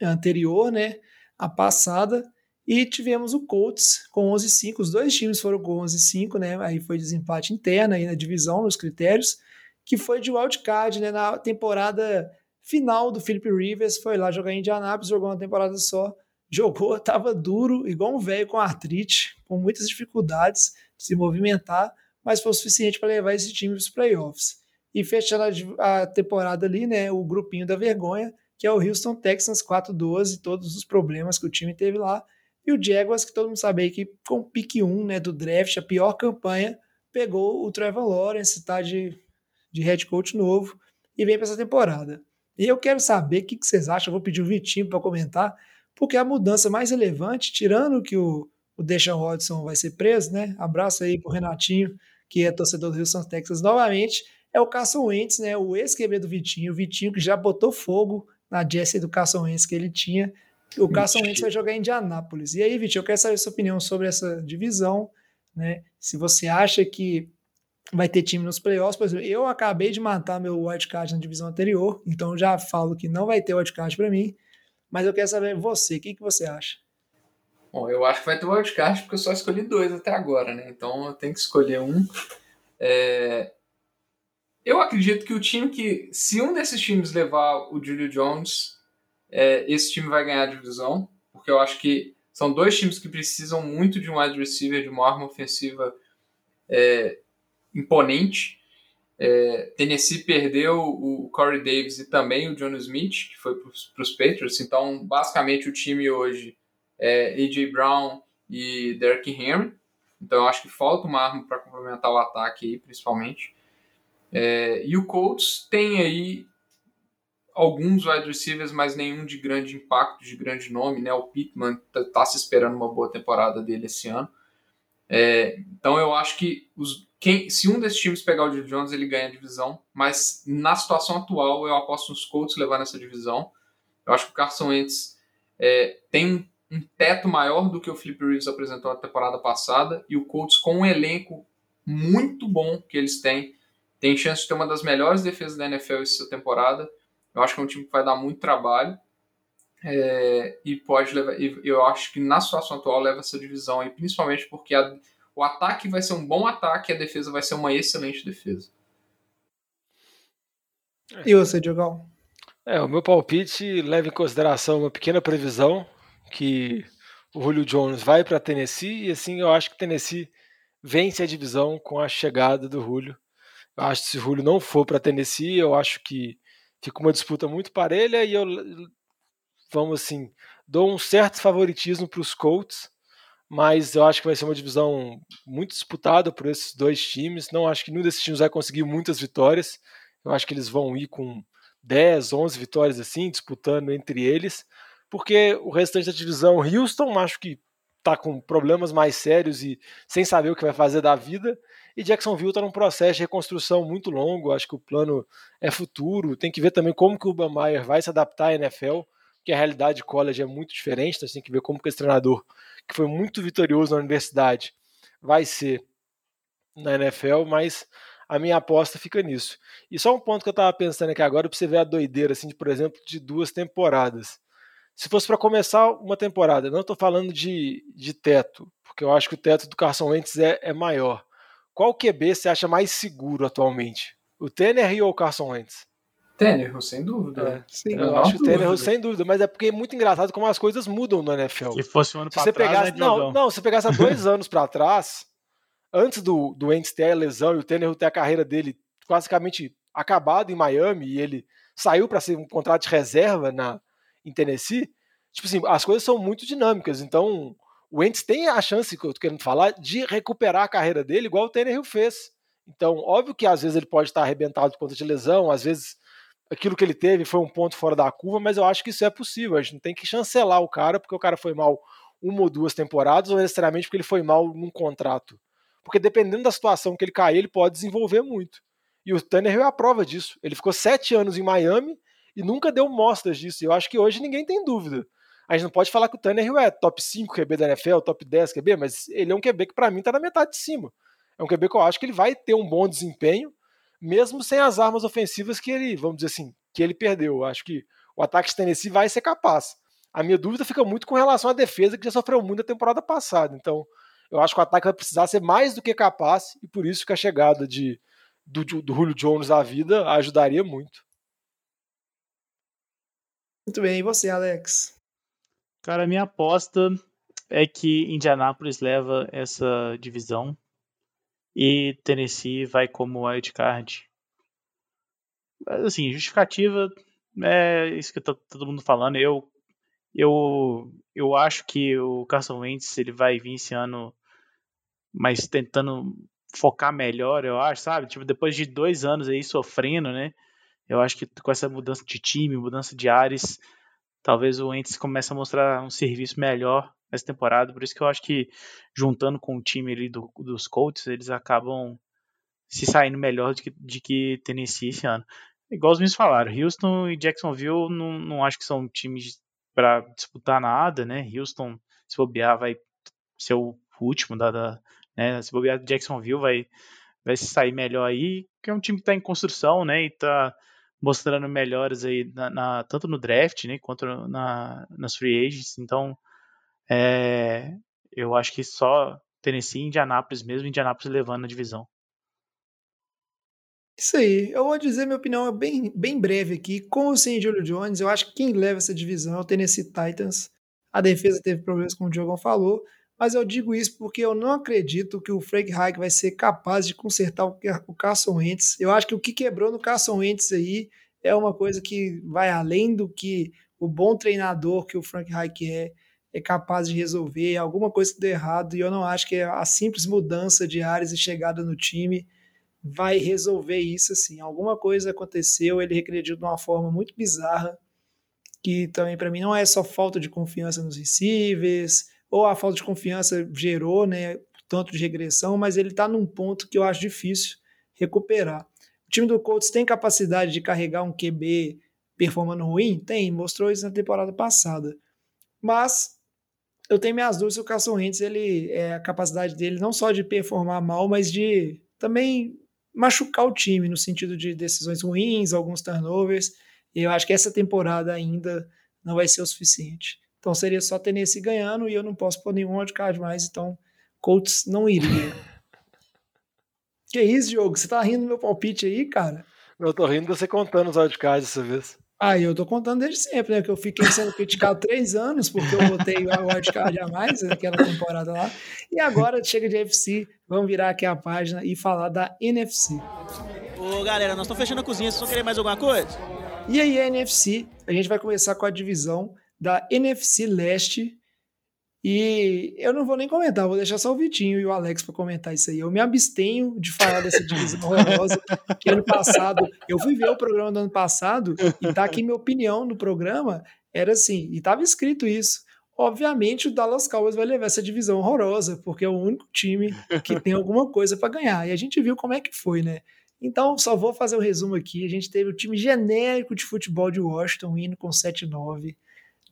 Speaker 1: anterior, né, a passada, e tivemos o Colts com 11-5, os dois times foram com 11-5, né, aí foi desempate interno aí na divisão, nos critérios, que foi de wildcard, né, na temporada final do Philip Rivers, foi lá jogar em Indianapolis, jogou uma temporada só, jogou, tava duro, igual um velho com artrite, com muitas dificuldades de se movimentar, mas foi o suficiente para levar esse time para os playoffs. E fechando a, a, temporada ali, né, o grupinho da vergonha, que é o Houston Texans 4-12, todos os problemas que o time teve lá, e o Jaguars, que todo mundo sabe aí que com o pique 1 né, do draft, a pior campanha, pegou o Trevor Lawrence, tá de, de head coach novo, e vem para essa temporada. E eu quero saber o que, que vocês acham, eu vou pedir o Vitinho para comentar, porque a mudança mais relevante, tirando que o, o Deshaun Watson vai ser preso, né? Abraço aí pro Renatinho, que é torcedor do Houston Texas novamente, é o Carson Wentz, né? O ex-QB do Vitinho, o Vitinho que já botou fogo na Jesse do Carson Wentz que ele tinha. O Carson Wentz vai jogar em Indianápolis. E aí, Vitinho, eu quero saber sua opinião sobre essa divisão, né? Se você acha que vai ter time nos playoffs, por exemplo, eu acabei de matar meu wildcard na divisão anterior, então já falo que não vai ter wildcard para mim. Mas eu quero saber você, o que, que você acha?
Speaker 2: Bom, eu acho que vai ter wildcard porque eu só escolhi dois até agora, né? Então eu tenho que escolher um. É... Eu acredito que o time que. Se um desses times levar o Julio Jones, é, esse time vai ganhar a divisão. Porque eu acho que são dois times que precisam muito de um wide receiver, de uma arma ofensiva é, imponente. É, Tennessee perdeu o Corey Davis e também o John Smith, que foi para os Patriots. Então, basicamente, o time hoje é A.J. Brown e Derrick Henry. Então, eu acho que falta uma arma para complementar o ataque aí, principalmente. É, e o Colts tem aí alguns wide receivers, mas nenhum de grande impacto, de grande nome. Né? O Pittman está tá se esperando uma boa temporada dele esse ano. É, então, eu acho que os, quem, se um desses times pegar o Julio Jones, ele ganha a divisão. Mas na situação atual, eu aposto nos Colts levando essa divisão. Eu acho que o Carson Wentz é, tem um teto maior do que o Philip Rivers apresentou na temporada passada. E o Colts, com um elenco muito bom que eles têm, tem chance de ter uma das melhores defesas da NFL essa temporada. Eu acho que é um time que vai dar muito trabalho. É, e pode levar. E eu acho que na situação atual leva essa divisão aí, principalmente porque a, o ataque vai ser um bom ataque e a defesa vai ser uma excelente defesa.
Speaker 1: E você, Diogão?
Speaker 3: É, o meu palpite leva em consideração uma pequena previsão que o Julio Jones vai para Tennessee e assim eu acho que Tennessee vence a divisão com a chegada do Julio. Eu acho que se o Julio não for para Tennessee, eu acho que fica uma disputa muito parelha e eu vamos assim, dou um certo favoritismo para os Colts, mas eu acho que vai ser uma divisão muito disputada por esses dois times. Não acho que nenhum desses times vai conseguir muitas vitórias. Eu acho que eles vão ir com 10, 11 vitórias assim, disputando entre eles, porque o restante da divisão, Houston, acho que tá com problemas mais sérios e sem saber o que vai fazer da vida, e Jacksonville está num processo de reconstrução muito longo, acho que o plano é futuro, tem que ver também como que o Urban Meyer vai se adaptar à NFL, porque a realidade de college é muito diferente, então tem que ver como que esse treinador, que foi muito vitorioso na universidade, vai ser na NFL, mas a minha aposta fica nisso. E só um ponto que eu estava pensando aqui agora, para você ver a doideira, assim, de, por exemplo, de duas temporadas. Se fosse para começar uma temporada, não estou falando de, de teto, porque eu acho que o teto do Carson Wentz é, é maior. Qual QB você acha mais seguro atualmente? O Tanner ou o Carson Wentz?
Speaker 2: Tanner, sem dúvida. É,
Speaker 3: sim, eu, eu acho o Tanner sem dúvida, mas é porque é muito engraçado como as coisas mudam no NFL.
Speaker 5: Se fosse um ano
Speaker 3: para
Speaker 5: trás,
Speaker 3: pegasse,
Speaker 5: né,
Speaker 3: não, não, se pegasse há dois anos para trás, antes do, do Wentz ter a lesão e o Tanner ter a carreira dele basicamente acabado em Miami e ele saiu para ser um contrato de reserva na, em Tennessee, tipo assim, as coisas são muito dinâmicas. Então, o Wentz tem a chance, que eu tô querendo falar, de recuperar a carreira dele igual o Tanner fez. Então, óbvio que às vezes ele pode estar arrebentado por conta de lesão, às vezes aquilo que ele teve foi um ponto fora da curva, mas eu acho que isso é possível. A gente não tem que chancelar o cara porque o cara foi mal uma ou duas temporadas, ou necessariamente porque ele foi mal num contrato porque dependendo da situação que ele cair, ele pode desenvolver muito. E o Tannehill é a prova disso. Ele ficou sete anos em Miami e nunca deu mostras disso. E eu acho que hoje ninguém tem dúvida. A gente não pode falar que o Tannehill é top 5 QB da NFL, top 10 QB, mas ele é um QB que para mim está na metade de cima. É um QB que eu acho que ele vai ter um bom desempenho, mesmo sem as armas ofensivas que ele, vamos dizer assim, que ele perdeu. Eu acho que o ataque de Tennessee vai ser capaz. A minha dúvida fica muito com relação à defesa, que já sofreu muito na temporada passada. Então, eu acho que o ataque vai precisar ser mais do que capaz e por isso que a chegada de, do, do Julio Jones à vida ajudaria muito.
Speaker 1: Muito bem, e você, Alex?
Speaker 5: Cara, minha aposta é que Indianápolis leva essa divisão e Tennessee vai como wildcard. Mas assim, justificativa é isso que tá todo mundo falando. Eu eu eu acho que o Carson Wentz ele vai vir esse ano mas tentando focar melhor, eu acho, sabe? Tipo, depois de dois anos aí sofrendo, né? Eu acho que com essa mudança de time, mudança de ares, talvez o Entes comece a mostrar um serviço melhor nessa temporada. Por isso que eu acho que, juntando com o time ali do, dos Colts, eles acabam se saindo melhor de que, de que Tennessee esse ano. Igual os meus falaram, Houston e Jacksonville não, não acho que são times para disputar nada, né? Houston, se bobear, vai ser o último da, da né? Se bobear Jacksonville vai, vai se sair melhor aí, que é um time que está em construção, né? E está mostrando melhores aí na, na, tanto no draft, né? Quanto na, nas free agents. Então, é, eu acho que só Tennessee e Indianápolis mesmo, Indianápolis levando a divisão.
Speaker 1: Isso aí, eu vou dizer minha opinião bem, bem breve aqui. Com o sem Julio Jones, eu acho que quem leva essa divisão é o Tennessee Titans. A defesa teve problemas, como o Diogão falou, mas eu digo isso porque eu não acredito que o Frank Reich vai ser capaz de consertar o Carson Wentz. Eu acho que o que quebrou no Carson Wentz aí é uma coisa que vai além do que o bom treinador que o Frank Reich é, é capaz de resolver, alguma coisa que deu errado, e eu não acho que a simples mudança de áreas e chegada no time vai resolver isso assim. Alguma coisa aconteceu, ele regrediu de uma forma muito bizarra, que também para mim não é só falta de confiança nos receivers, ou a falta de confiança gerou, né, tanto de regressão, mas ele está num ponto que eu acho difícil recuperar. O time do Colts tem capacidade de carregar um QB performando ruim? Tem, mostrou isso na temporada passada. Mas eu tenho minhas dúvidas se o Carson Wentz, ele é a capacidade dele não só de performar mal, mas de também machucar o time no sentido de decisões ruins, alguns turnovers. E eu acho que essa temporada ainda não vai ser o suficiente. Então seria só Tennessee ganhando e eu não posso pôr nenhum wildcard mais, então Colts não iria. que isso, Diogo? Você tá rindo do meu palpite aí, cara?
Speaker 3: Eu tô rindo de você contando os wildcards dessa vez.
Speaker 1: Ah, eu tô contando desde sempre, né? Que eu fiquei sendo criticado três anos porque eu botei o wildcard a mais naquela temporada lá. E agora chega de FC, vamos virar aqui a página e falar da NFC.
Speaker 6: Ô galera, nós estamos fechando a cozinha, vocês vão querer mais alguma coisa?
Speaker 1: E aí, a NFC, a gente vai começar com a divisão da NFC Leste, e eu não vou nem comentar, vou deixar só o Vitinho e o Alex para comentar isso aí. Eu me abstenho de falar dessa divisão horrorosa, que ano passado, eu fui ver o programa do ano passado e tá aqui minha opinião no programa, era assim, e tava escrito isso. Obviamente o Dallas Cowboys vai levar essa divisão horrorosa, porque é o único time que tem alguma coisa para ganhar. E a gente viu como é que foi, né? Então, só vou fazer o um resumo aqui. A gente teve o time genérico de futebol de Washington indo com 7-9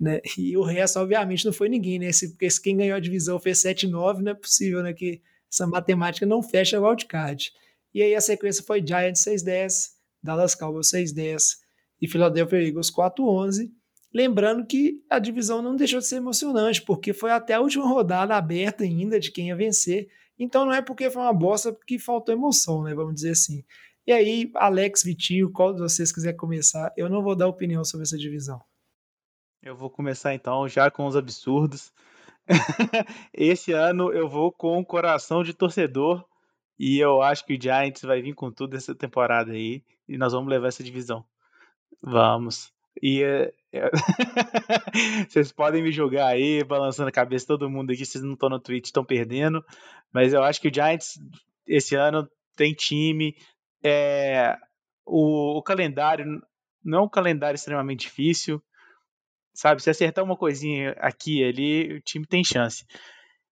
Speaker 1: né? E o resto, obviamente, não foi ninguém, né? Se, porque quem ganhou a divisão fez 7-9, não é possível, né? Que essa matemática não fecha o wildcard. E aí a sequência foi Giants 6-10, Dallas Cowboys 6-10 e Philadelphia Eagles 4-11. Lembrando que a divisão não deixou de ser emocionante, porque foi até a última rodada aberta ainda de quem ia vencer. Então não é porque foi uma bosta que faltou emoção, né? Vamos dizer assim. E aí, Alex, Vitinho, qual de vocês quiser começar, eu não vou dar opinião sobre essa divisão.
Speaker 5: Eu vou começar então já com os absurdos. Esse ano eu vou com o coração de torcedor e eu acho que o Giants vai vir com tudo essa temporada aí e nós vamos levar essa divisão. Vamos. E é, é... vocês podem me julgar aí, balançando a cabeça todo mundo aqui, vocês não estão no Twitch, estão perdendo, mas eu acho que o Giants esse ano tem time, é... o, o calendário não é um calendário extremamente difícil, sabe? Se acertar uma coisinha aqui e ali, o time tem chance.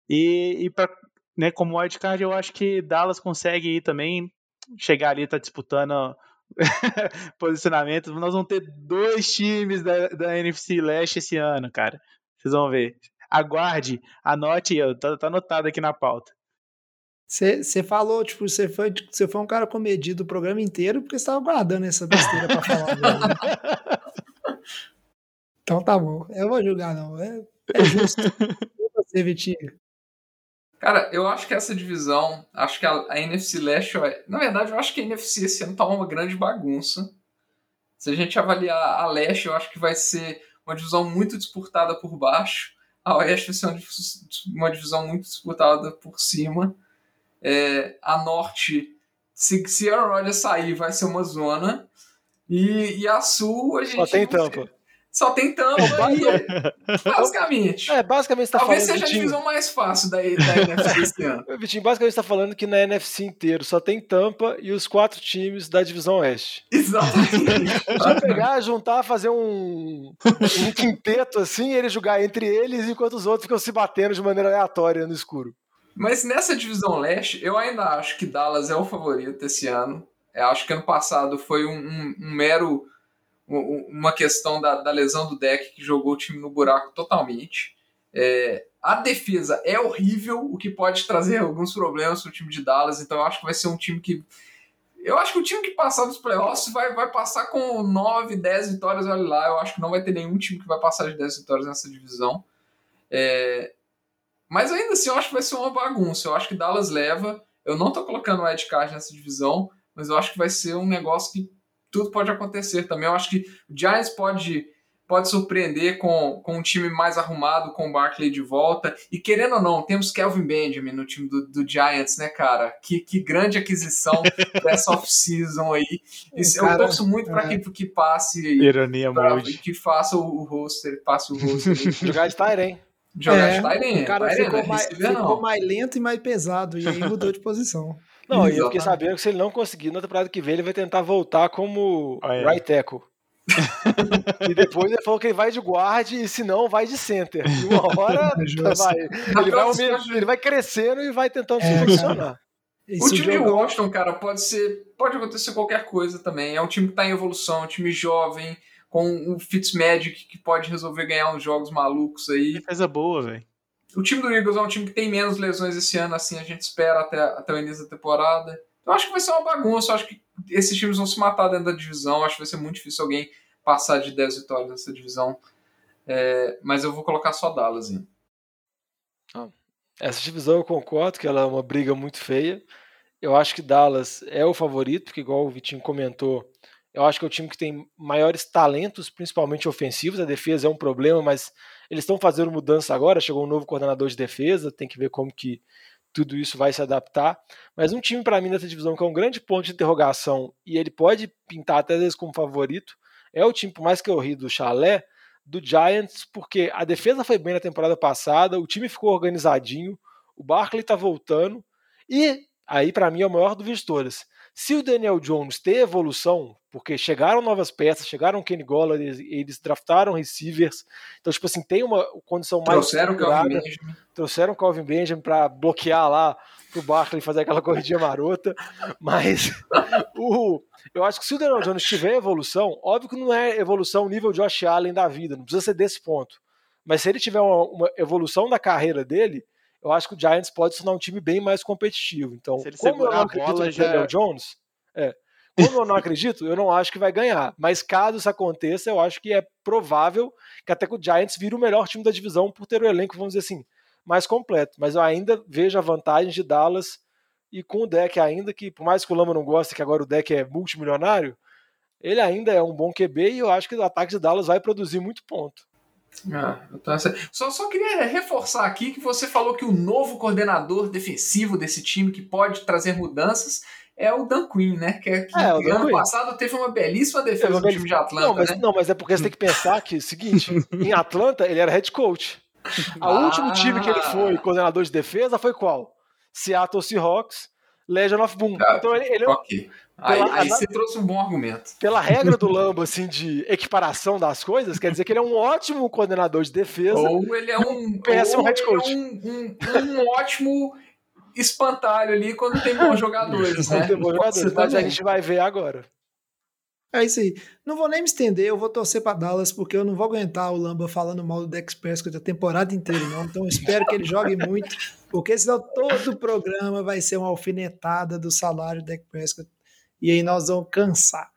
Speaker 5: E, e para né, como wildcard, eu acho que Dallas consegue ir também chegar ali, tá disputando posicionamento. Nós vamos ter dois times da, da NFC Leste esse ano, cara. Vocês vão ver. Aguarde, anote, tá, tá anotado aqui na pauta.
Speaker 1: Você falou, tipo, você foi, você foi um cara comedido o programa inteiro porque você tava guardando essa besteira pra falar. Né? Então tá bom. Eu vou julgar, não. É, é justo. e você, Vitinho?
Speaker 2: Cara, eu acho que essa divisão, acho que a, a NFC Leste, na verdade, eu acho que a NFC esse ano tá uma grande bagunça. Se a gente avaliar a Leste, eu acho que vai ser uma divisão muito disputada por baixo. A Oeste vai ser uma divisão muito disputada por cima. É, a Norte, se, se Aaron Rodgers sair, vai ser uma zona. E, e a Sul, a gente.
Speaker 3: Só tem tampa
Speaker 2: só tem tampa aí, basicamente.
Speaker 3: É, basicamente está
Speaker 2: Talvez
Speaker 3: falando,
Speaker 2: seja Vitinho, a divisão mais fácil da, da NFC esse ano.
Speaker 3: Vitinho, basicamente está falando que na NFC inteiro só tem tampa e os quatro times da divisão oeste.
Speaker 2: Exatamente.
Speaker 3: Só pegar, juntar, fazer um, um quinteto assim, e eles jogar entre eles enquanto os outros ficam se batendo de maneira aleatória no escuro.
Speaker 2: Mas nessa divisão leste, eu ainda acho que Dallas é o favorito esse ano. Eu acho que ano passado foi um, um, um mero uma questão da, da, lesão do deck que jogou o time no buraco totalmente. É, a defesa é horrível, o que pode trazer alguns problemas para o time de Dallas, então eu acho que vai ser um time que. Eu acho que o time que passar nos playoffs vai, vai passar com 9, 10 vitórias, olha lá. Eu acho que não vai ter nenhum time que vai passar de 10 vitórias nessa divisão. É, mas ainda assim, eu acho que vai ser uma bagunça. Eu acho que Dallas leva. Eu não estou colocando o Ed Card nessa divisão, mas eu acho que vai ser um negócio que tudo pode acontecer também. Eu acho que o Giants pode, pode surpreender com, com um time mais arrumado, com o Barkley de volta. E querendo ou não, temos Kelvin Benjamin no time do, do Giants, né, cara? Que, que grande aquisição dessa off-season aí. Isso, cara, eu torço muito para é. que, que passe.
Speaker 5: Ironia
Speaker 2: pra, Que faça o, o roster, passe o roster.
Speaker 3: Jogar de Tyrene.
Speaker 2: Jogar é, de Tyrene.
Speaker 1: O cara ficou, mais, ficou mais lento e mais pesado, e aí mudou de posição.
Speaker 3: Não, e eu fiquei sabendo que se ele não conseguir na temporada que vem, ele vai tentar voltar como oh, é. right tackle. e depois ele falou que ele vai de guard e se não, vai de center. E uma hora vai, ele, vai, ele vai crescendo e vai tentando é, se posicionar.
Speaker 2: O time de Washington, cara, pode ser. Pode acontecer qualquer coisa também. É um time que está em evolução, um time jovem, com um Fitzmagic que pode resolver ganhar uns jogos malucos aí.
Speaker 5: Defesa boa, velho.
Speaker 2: O time do Eagles é um time que tem menos lesões esse ano, assim, a gente espera até, até o início da temporada. Eu acho que vai ser uma bagunça, eu acho que esses times vão se matar dentro da divisão, eu acho que vai ser muito difícil alguém passar de 10 vitórias nessa divisão. É, mas eu vou colocar só Dallas. Hein?
Speaker 3: Essa divisão eu concordo que ela é uma briga muito feia. Eu acho que Dallas é o favorito, porque igual o Vitinho comentou, eu acho que é o time que tem maiores talentos, principalmente ofensivos. A defesa é um problema, mas eles estão fazendo mudança agora. Chegou um novo coordenador de defesa, tem que ver como que tudo isso vai se adaptar. Mas um time para mim dessa divisão que é um grande ponto de interrogação e ele pode pintar até às vezes como favorito é o time, por mais que eu ri do Chalé, do Giants, porque a defesa foi bem na temporada passada, o time ficou organizadinho, o Barkley está voltando e aí para mim é o maior dos todas. Se o Daniel Jones ter evolução, porque chegaram novas peças, chegaram Kenny Golladay, eles, eles draftaram receivers, então, tipo assim, tem uma condição mais.
Speaker 2: Trouxeram o Calvin Benjamin.
Speaker 3: Trouxeram o Calvin Benjamin para bloquear lá pro Barkley fazer aquela corridinha marota, mas o, eu acho que se o Daniel Jones tiver evolução, óbvio que não é evolução nível Josh Allen da vida, não precisa ser desse ponto, mas se ele tiver uma, uma evolução da carreira dele, eu acho que o Giants pode se tornar um time bem mais competitivo. Então, como eu não acredito no já... Daniel Jones, é, como eu não acredito, eu não acho que vai ganhar. Mas caso isso aconteça, eu acho que é provável que até que o Giants vire o melhor time da divisão por ter o elenco, vamos dizer assim, mais completo. Mas eu ainda vejo a vantagem de Dallas e com o deck ainda, que por mais que o Lama não goste, que agora o deck é multimilionário, ele ainda é um bom QB e eu acho que o ataque de Dallas vai produzir muito ponto.
Speaker 2: Ah, só, só queria reforçar aqui que você falou que o novo coordenador defensivo desse time que pode trazer mudanças é o Dan Quinn, né? Que, que é, ano passado teve uma belíssima defesa do time de Atlanta.
Speaker 3: Não mas,
Speaker 2: né?
Speaker 3: não, mas é porque você tem que pensar que é o seguinte: em Atlanta ele era head coach. O ah. último time que ele foi coordenador de defesa foi qual? Seattle Seahawks, Legion of Boom.
Speaker 2: Ah, então ele, ele é okay. Aí, aí você trouxe um bom argumento.
Speaker 3: Pela regra do Lambo, assim, de equiparação das coisas, quer dizer que ele é um ótimo coordenador de defesa.
Speaker 2: Ou ele é um
Speaker 3: péssimo head coach.
Speaker 2: É um, um, um ótimo espantalho ali quando tem bons jogadores, né? Tem bons jogadores,
Speaker 3: mas a gente vai ver agora.
Speaker 1: É isso aí. Não vou nem me estender, eu vou torcer para Dallas, porque eu não vou aguentar o Lamba falando mal do Dex Prescott a temporada inteira, não. Então espero que ele jogue muito, porque senão todo o programa vai ser uma alfinetada do salário do Dex Prescott e aí nós vamos cansar.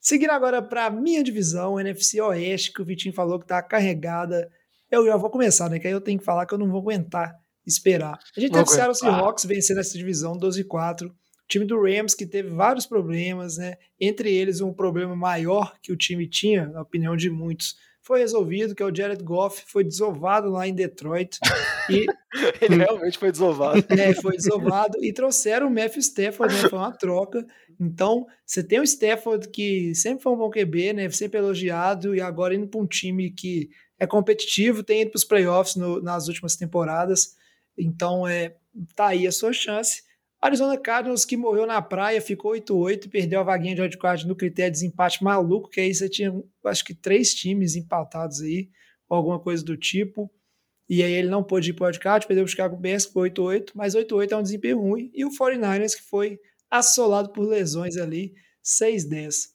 Speaker 1: Seguindo agora para a minha divisão, NFC Oeste, que o Vitinho falou que está carregada. Eu já vou começar, né? Que aí eu tenho que falar que eu não vou aguentar esperar. A gente teve o Seattle Seahawks vencendo essa divisão 12-4. O time do Rams que teve vários problemas, né? Entre eles um problema maior que o time tinha, na opinião de muitos, foi resolvido, que é o Jared Goff, foi desovado lá em Detroit. E...
Speaker 3: Ele realmente foi desovado.
Speaker 1: É, foi desovado. E trouxeram o Matthew Stafford, né? Foi uma troca. Então, você tem o Stafford que sempre foi um bom QB, né? Sempre elogiado, e agora indo para um time que é competitivo, tem ido para os playoffs no, nas últimas temporadas. Então, é, tá aí a sua chance. Arizona Cardinals, que morreu na praia, ficou 8-8 e perdeu a vaguinha de wildcard no critério de desempate maluco, que aí você tinha, acho que, três times empatados aí, ou alguma coisa do tipo. E aí ele não pôde ir para o wildcard, perdeu o Chicago Bears, que foi 8-8, mas 8-8 é um desempenho ruim. E o 49ers, que foi assolado por lesões ali, 6-10.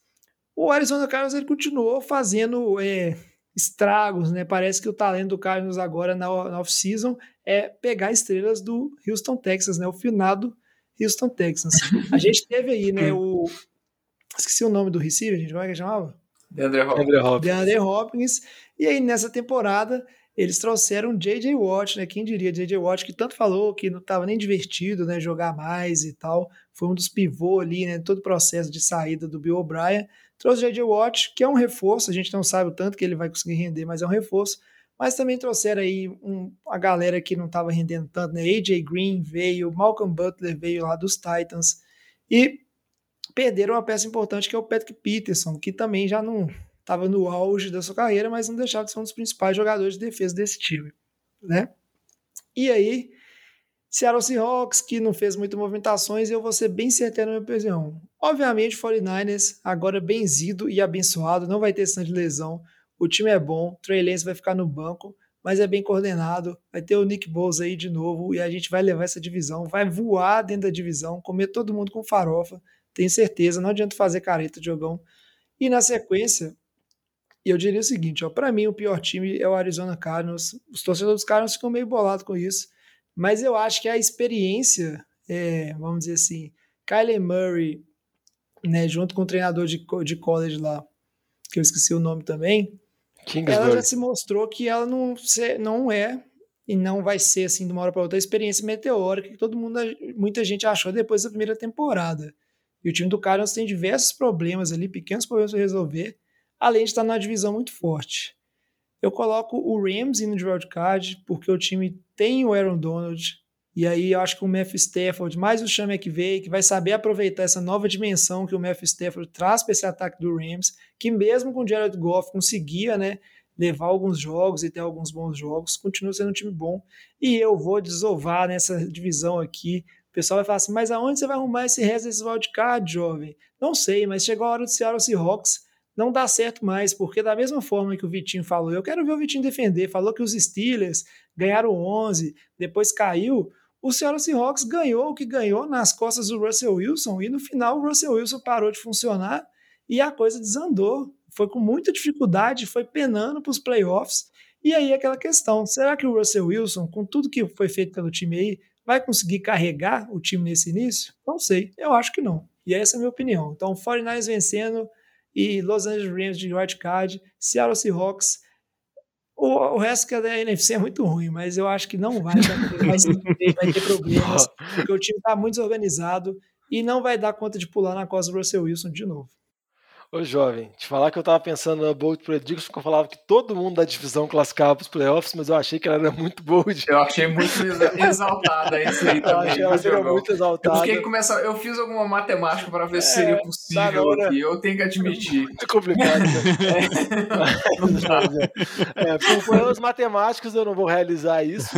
Speaker 1: O Arizona Cardinals ele continuou fazendo é, estragos, né? Parece que o talento do Cardinals agora na, na off-season é pegar estrelas do Houston, Texas, né? O finado Houston Texans. A gente teve aí, né, o. Esqueci o nome do receiver, gente. Como é que chamava?
Speaker 2: DeAndre Hopkins.
Speaker 1: DeAndre Hopkins. E aí, nessa temporada, eles trouxeram J.J. Watt, né? Quem diria J.J. Watt, que tanto falou que não estava nem divertido, né? Jogar mais e tal. Foi um dos pivôs ali, né? Todo o processo de saída do Bill O'Brien. Trouxe J.J. Watt, que é um reforço. A gente não sabe o tanto que ele vai conseguir render, mas é um reforço. Mas também trouxeram aí um, a galera que não estava rendendo tanto, né? AJ Green veio, Malcolm Butler veio lá dos Titans e perderam uma peça importante que é o Patrick Peterson, que também já não estava no auge da sua carreira, mas não deixava de ser um dos principais jogadores de defesa desse time, né? E aí, Seattle Seahawks, que não fez muitas movimentações, eu vou ser bem certeiro na minha opinião. Obviamente, 49ers, agora benzido e abençoado, não vai ter essa de lesão. O time é bom, Trey Lance vai ficar no banco, mas é bem coordenado. Vai ter o Nick Bosa aí de novo e a gente vai levar essa divisão, vai voar dentro da divisão, comer todo mundo com farofa, tenho certeza. Não adianta fazer careta de jogão. E na sequência, eu diria o seguinte: para mim o pior time é o Arizona Cardinals. Os torcedores dos Cardinals ficam meio bolados com isso, mas eu acho que a experiência, é, vamos dizer assim, Kyler Murray, né, junto com o treinador de, de college lá, que eu esqueci o nome também, ela já se mostrou que ela não, não é e não vai ser assim de uma hora para outra a experiência meteórica que todo mundo, muita gente achou depois da primeira temporada. E o time do Cardinals tem diversos problemas ali, pequenos problemas para resolver, além de estar numa divisão muito forte. Eu coloco o Rams indo de wildcard, porque o time tem o Aaron Donald, e aí eu acho que o Matthew Stafford, mais o Sean McVay, que vai saber aproveitar essa nova dimensão que o Matthew Stafford traz para esse ataque do Rams, que mesmo com o Jared Goff conseguia, né, levar alguns jogos e ter alguns bons jogos, continua sendo um time bom. E eu vou desovar nessa divisão aqui. O pessoal vai falar assim, mas aonde você vai arrumar esse resto desses wildcard, jovem? Não sei, mas chegou a hora do Seattle Seahawks não dá certo mais, porque da mesma forma que o Vitinho falou, eu quero ver o Vitinho defender, falou que os Steelers ganharam 11, depois caiu, o Seattle Seahawks ganhou o que ganhou nas costas do Russell Wilson e no final o Russell Wilson parou de funcionar e a coisa desandou. Foi com muita dificuldade, foi penando para os playoffs. E aí aquela questão, será que o Russell Wilson, com tudo que foi feito pelo time aí, vai conseguir carregar o time nesse início? Não sei, eu acho que não. E essa é a minha opinião. Então, 49ers vencendo e Los Angeles Rams de card, Seattle Seahawks o, o resto que é da NFC é muito ruim, mas eu acho que não vai, vai, vai ter problemas, porque o time está muito desorganizado e não vai dar conta de pular na costa do Russell Wilson de novo.
Speaker 3: Ô jovem, te falar que eu tava pensando na Bold Prediction, que eu falava que todo mundo da divisão classificava pros playoffs, mas eu achei que ela era muito bold.
Speaker 2: Eu achei muito exaltada isso aí também. Eu achei
Speaker 3: ela seria muito exaltada.
Speaker 2: Eu, fiquei começa... eu fiz alguma matemática para ver é, se seria é, possível tá aqui, eu tenho que admitir.
Speaker 3: Muito complicado. Né? é. é, por problemas matemáticos eu não vou realizar isso,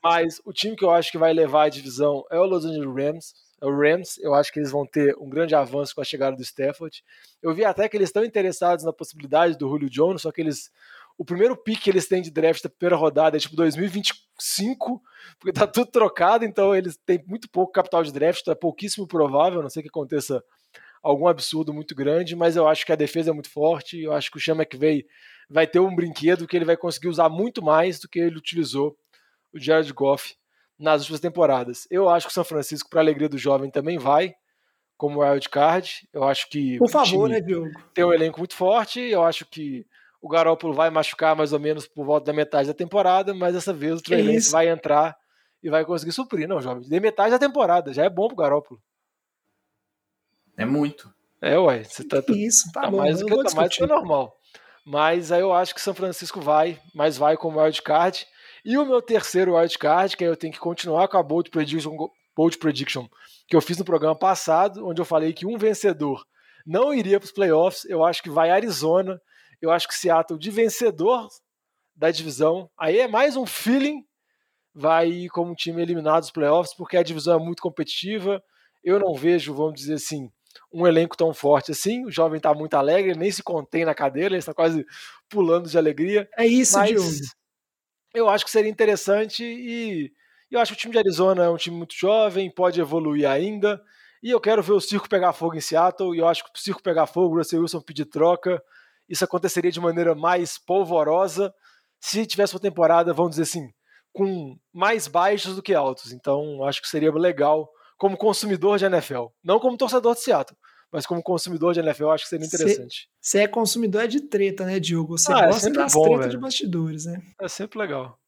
Speaker 3: mas o time que eu acho que vai levar a divisão é o Los Angeles Rams o Rams. Eu acho que eles vão ter um grande avanço com a chegada do Stafford. Eu vi até que eles estão interessados na possibilidade do Julio Jones, só que eles o primeiro pick que eles têm de draft da primeira rodada é tipo 2025, porque tá tudo trocado, então eles têm muito pouco capital de draft, então é pouquíssimo provável, a não sei que aconteça algum absurdo muito grande, mas eu acho que a defesa é muito forte, eu acho que o Sean McVay vai ter um brinquedo que ele vai conseguir usar muito mais do que ele utilizou o Jared Goff nas últimas temporadas. Eu acho que o São Francisco, para alegria do jovem, também vai como wild card. Eu acho que
Speaker 1: por favor, né, Diogo?
Speaker 3: Tem um elenco muito forte. Eu acho que o Garoppolo vai machucar mais ou menos por volta da metade da temporada, mas dessa vez o Trey vai entrar e vai conseguir suprir, não, jovem. De metade da temporada, já é bom pro Garoppolo.
Speaker 2: É muito.
Speaker 3: É, ué, você tá,
Speaker 1: isso, tá,
Speaker 3: tá
Speaker 1: bom,
Speaker 3: mais do que, tá mais do que normal. Mas aí eu acho que São Francisco vai, mas vai como wild card. E o meu terceiro wildcard, que aí eu tenho que continuar com a Bold Prediction, Bold Prediction que eu fiz no programa passado, onde eu falei que um vencedor não iria para os playoffs. Eu acho que vai Arizona. Eu acho que Seattle de vencedor da divisão. Aí é mais um feeling. Vai ir como um time eliminado dos playoffs, porque a divisão é muito competitiva. Eu não vejo, vamos dizer assim, um elenco tão forte assim. O jovem está muito alegre, nem se contém na cadeira, ele está quase pulando de alegria.
Speaker 1: É isso,
Speaker 3: mas,
Speaker 1: Diogo
Speaker 3: eu acho que seria interessante e eu acho que o time de Arizona é um time muito jovem, pode evoluir ainda. E eu quero ver o circo pegar fogo em Seattle. E eu acho que o circo pegar fogo, o Russell Wilson pedir troca. Isso aconteceria de maneira mais polvorosa se tivesse uma temporada, vamos dizer assim, com mais baixos do que altos. Então, acho que seria legal como consumidor de NFL. Não como torcedor de Seattle, mas como consumidor de NFL, acho que seria interessante.
Speaker 1: Você é consumidor é de treta, né, Diogo? Você ah, é gosta é das bom, tretas velho. de bastidores, né?
Speaker 3: É sempre legal.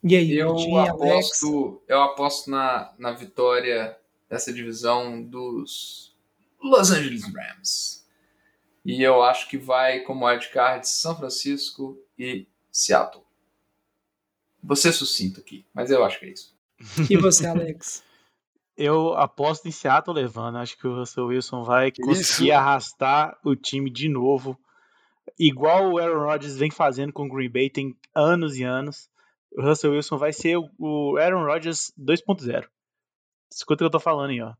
Speaker 1: E aí,
Speaker 2: eu aposto, eu aposto na, na vitória dessa divisão dos Los Angeles Rams. E eu acho que vai como wildcard São Francisco e Seattle. Vou ser sucinto aqui, mas eu acho que é isso.
Speaker 1: E você, Alex?
Speaker 5: Eu aposto em Seattle levando. Acho que o Russell Wilson vai conseguir Isso. arrastar o time de novo. Igual o Aaron Rodgers vem fazendo com o Green Bay tem anos e anos. O Russell Wilson vai ser o Aaron Rodgers 2.0. Escuta o que eu tô falando aí, ó.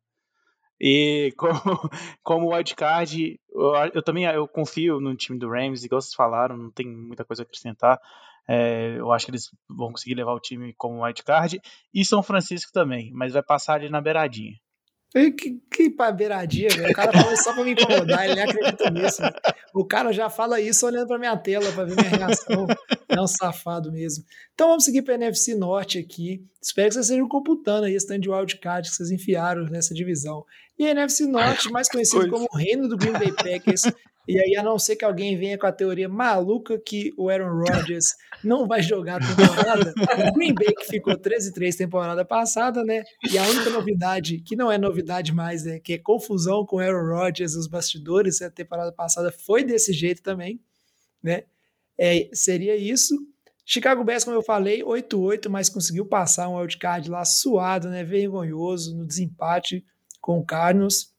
Speaker 5: E como, como wildcard, eu, eu também eu confio no time do Rams, igual vocês falaram, não tem muita coisa a acrescentar. É, eu acho que eles vão conseguir levar o time como wildcard. E São Francisco também, mas vai passar ali na beiradinha.
Speaker 1: Que, que beiradinha. O cara fala só pra me incomodar, ele nem acredita nisso. O cara já fala isso olhando pra minha tela pra ver minha reação. É um safado mesmo. Então vamos seguir pra NFC Norte aqui. Espero que vocês estejam computando aí esse tanto de wildcard que vocês enfiaram nessa divisão. E a NFC Norte, mais conhecido como o reino do Green Bay Packers, E aí, a não ser que alguém venha com a teoria maluca que o Aaron Rodgers não vai jogar a temporada, o Green Bay que ficou 13-3 temporada passada, né? E a única novidade, que não é novidade mais, né? Que é confusão com o Aaron Rodgers, os bastidores, a temporada passada foi desse jeito também, né? É, seria isso. Chicago Bears, como eu falei, 8-8, mas conseguiu passar um wildcard lá suado, né? Vergonhoso no desempate com o Cardinals.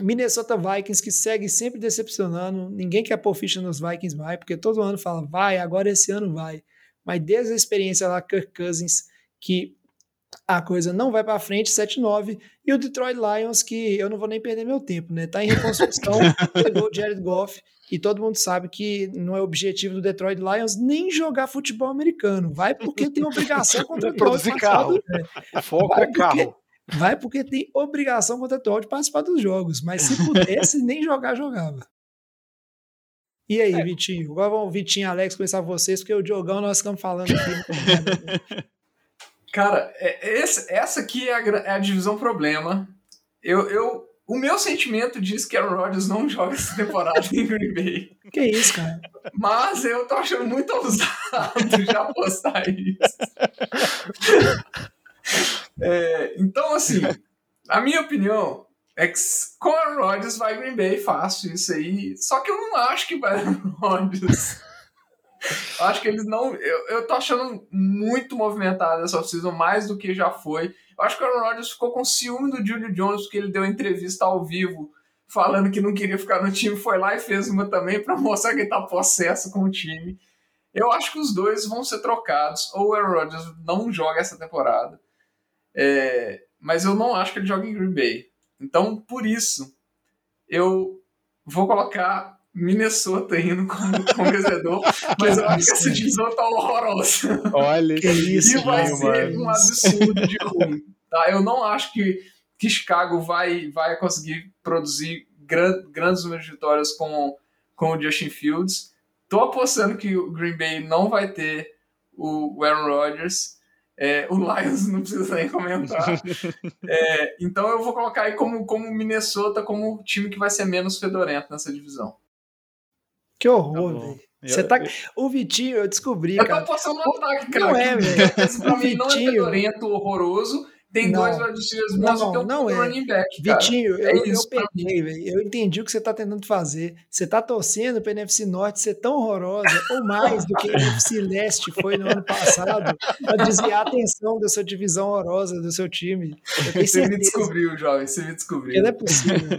Speaker 1: Minnesota Vikings, que segue sempre decepcionando. Ninguém quer pôr ficha nos Vikings mais, porque todo ano fala, vai, agora esse ano vai. Mas desde a experiência lá, Kirk Cousins, que a coisa não vai para frente, 7-9. E o Detroit Lions, que eu não vou nem perder meu tempo, né? Tá em reconstrução, pegou o Jared Goff. E todo mundo sabe que não é objetivo do Detroit Lions nem jogar futebol americano. Vai porque tem obrigação contra
Speaker 3: Produzir carro. Né? Foco
Speaker 1: vai
Speaker 3: é carro.
Speaker 1: Vai porque tem obrigação contratual de participar dos jogos, mas se pudesse, nem jogar, jogava. E aí, é. Vitinho? Agora vamos, Vitinho e Alex, começar vocês, porque o Diogão nós estamos falando aqui.
Speaker 2: Cara, é, esse, essa aqui é a, é a, divisão problema. Eu, eu, o meu sentimento diz que Aaron Rodgers não joga essa temporada em Green Bay.
Speaker 1: Que isso, cara?
Speaker 2: Mas eu tô achando muito ousado já postar isso. É, então, assim, a minha opinião é que com a Rodgers vai Green Bay fácil isso aí. Só que eu não acho que vai Rodgers. acho que eles não. Eu, eu tô achando muito movimentado essa off-season, mais do que já foi. Eu acho que o Aaron Rodgers ficou com ciúme do Julio Jones, porque ele deu entrevista ao vivo falando que não queria ficar no time, foi lá e fez uma também para mostrar que ele tá possesso com o time. Eu acho que os dois vão ser trocados, ou o Aaron Rodgers não joga essa temporada, é, mas eu não acho que ele joga em Green Bay. Então, por isso, eu vou colocar Minnesota indo como, como vencedor, mas eu acho que essa divisão tá horrorosa.
Speaker 4: Olha
Speaker 1: que isso,
Speaker 2: E vai ser um absurdo de ruim. Tá? Eu não acho que, que Chicago vai, vai conseguir produzir gran, grandes números de vitórias com, com o Justin Fields. Tô apostando que o Green Bay não vai ter o Aaron Rodgers. É, o Lions não precisa nem comentar. É, então eu vou colocar aí como, como Minnesota como o time que vai ser menos fedorento nessa divisão.
Speaker 1: Que horror, tá velho. Você tá... O Vitinho, eu descobri.
Speaker 2: Eu
Speaker 1: cara.
Speaker 2: tô passando um ataque, cara.
Speaker 1: Não é, velho.
Speaker 2: Pra mim não é fedorento, horroroso. Tem
Speaker 1: Não.
Speaker 2: dois wide receivers bons
Speaker 1: Não,
Speaker 2: e tem um
Speaker 1: não é.
Speaker 2: running back, cara.
Speaker 1: Vitinho,
Speaker 2: É
Speaker 1: eu, eu
Speaker 2: isso pra
Speaker 1: peguei, velho. Eu entendi o que você tá tentando fazer. Você tá torcendo pra NFC Norte ser tão horrorosa, ou mais do que a NFC Leste foi no ano passado, pra desviar a atenção da sua divisão horrorosa do seu time. Eu
Speaker 2: Você me descobriu, jovem. Você me descobriu.
Speaker 1: Porque não é possível.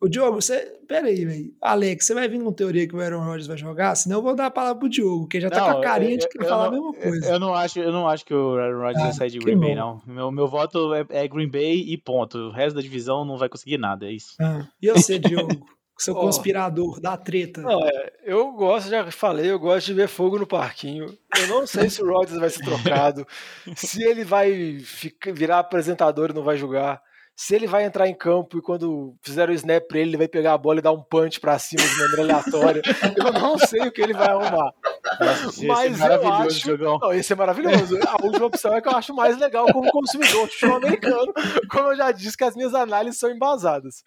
Speaker 1: O Diogo, você. Pera aí, velho. Alex, você vai vir com teoria que o Aaron Rodgers vai jogar? Senão eu vou dar a palavra pro Diogo, que já tá com a carinha de que vai
Speaker 5: eu
Speaker 1: falar a
Speaker 5: não-
Speaker 1: mesma coisa.
Speaker 5: Eu não acho, eu não acho que o Aaron Rodgers
Speaker 1: Ah,
Speaker 5: vai sair de Green Bay,
Speaker 1: bom.
Speaker 5: não. Meu, meu voto é, é Green Bay e ponto. O resto da divisão não vai conseguir nada, é isso.
Speaker 1: Ah, e você, Diogo? Seu
Speaker 3: Ó.
Speaker 1: conspirador da treta.
Speaker 3: Não, é, eu gosto, já falei, eu gosto de ver fogo no parquinho. Eu não sei se o Rodgers vai ser trocado, se ele vai ficar- virar apresentador e não vai jogar, se ele vai entrar em campo e quando fizer o snap pra ele, ele vai pegar a bola e dar um punch pra cima de maneira aleatória. Eu não sei o que ele vai arrumar.
Speaker 5: Nossa, ia
Speaker 3: Mas
Speaker 5: ser
Speaker 3: eu
Speaker 5: maravilhoso,
Speaker 3: acho.
Speaker 5: Jogão.
Speaker 3: Não, esse é maravilhoso. A última opção é que eu acho mais legal como consumidor de americano. Como eu já disse, que as minhas análises são embasadas.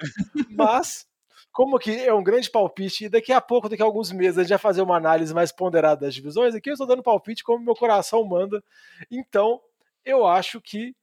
Speaker 3: Mas, como que é um grande palpite, e daqui a pouco, daqui a alguns meses, a gente vai fazer uma análise mais ponderada das divisões, aqui eu estou dando palpite como meu coração manda. Então, eu acho que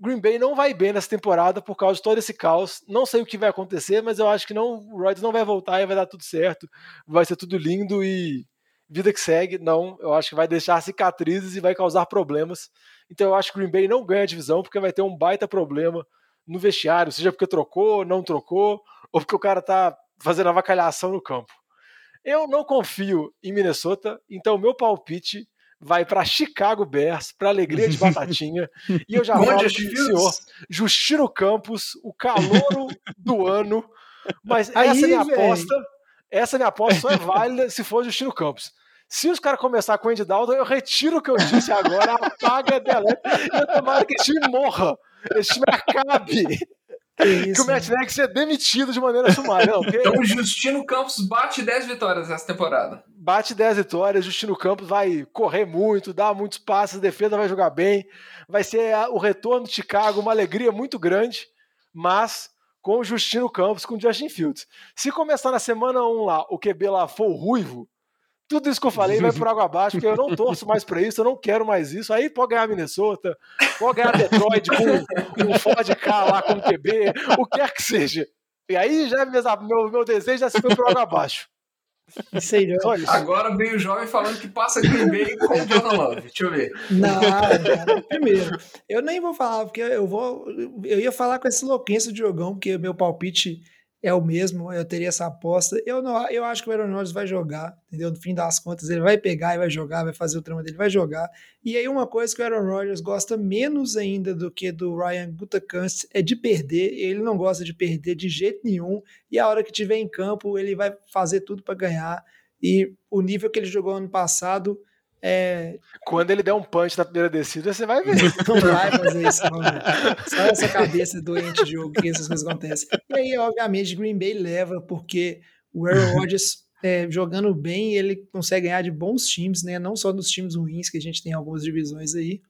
Speaker 3: Green Bay não vai bem nessa temporada por causa de todo esse caos. Não sei o que vai acontecer, mas eu acho que não, o Rodgers não vai voltar e vai dar tudo certo. Vai ser tudo lindo e vida que segue. Não, eu acho que vai deixar cicatrizes e vai causar problemas. Então eu acho que Green Bay não ganha a divisão porque vai ter um baita problema no vestiário, seja porque trocou, não trocou, ou porque o cara tá fazendo avacalhação no campo. Eu não confio em Minnesota, então meu palpite vai para Chicago Bears, para alegria de batatinha, e eu já falo senhor, Justino Campos, o calouro do ano, mas
Speaker 1: Aí,
Speaker 3: essa minha
Speaker 1: véi.
Speaker 3: aposta, essa minha aposta só é válida se for Justino Campos. Se os caras começar com o Andy Dalton, eu retiro o que eu disse agora, apaga, deleta, e eu tomara que esse time morra, esse time acabe,
Speaker 1: Que
Speaker 3: que o Matt Nagy seja demitido de maneira sumária. Não, porque
Speaker 2: Então o Justino Campos bate 10 vitórias essa temporada.
Speaker 3: bate 10 vitórias, Justino Campos vai correr muito, dar muitos passes, a defesa vai jogar bem, vai ser o retorno de Chicago, uma alegria muito grande, mas com o Justino Campos, com o Justin Fields. Se começar na semana 1 lá, o QB lá for o ruivo, tudo isso que eu falei vai por água abaixo, porque eu não torço mais para isso, eu não quero mais isso. Aí pode ganhar Minnesota, pode ganhar Detroit com um Ford K lá com QB, o que quer que seja. E aí já meu, meu desejo já se foi por água abaixo.
Speaker 1: Isso aí,
Speaker 2: Só isso. Agora vem o jovem falando que passa Green Bay com o Jordan Love. Deixa eu ver.
Speaker 1: Não, cara, primeiro, eu nem vou falar, porque eu vou. Eu ia falar com esse louquenço de jogão, porque meu palpite é o mesmo, eu teria essa aposta. Eu não, eu acho que o Aaron Rodgers vai jogar, entendeu? No fim das contas, ele vai pegar e vai jogar, vai fazer o trama dele, vai jogar. E aí uma coisa que o Aaron Rodgers gosta menos ainda do que do Ryan Gutekunst é de perder. Ele não gosta de perder de jeito nenhum. E a hora que tiver em campo, ele vai fazer tudo para ganhar. E o nível que ele jogou ano passado é...
Speaker 3: Quando ele der um punch na primeira descida, você vai ver.
Speaker 1: Não vai fazer isso, não. Só essa cabeça doente de jogo que essas coisas acontecem. E aí, obviamente, Green Bay leva, porque o Aaron Rodgers é, jogando bem, ele consegue ganhar de bons times, né? Não só dos times ruins, que a gente tem algumas divisões aí.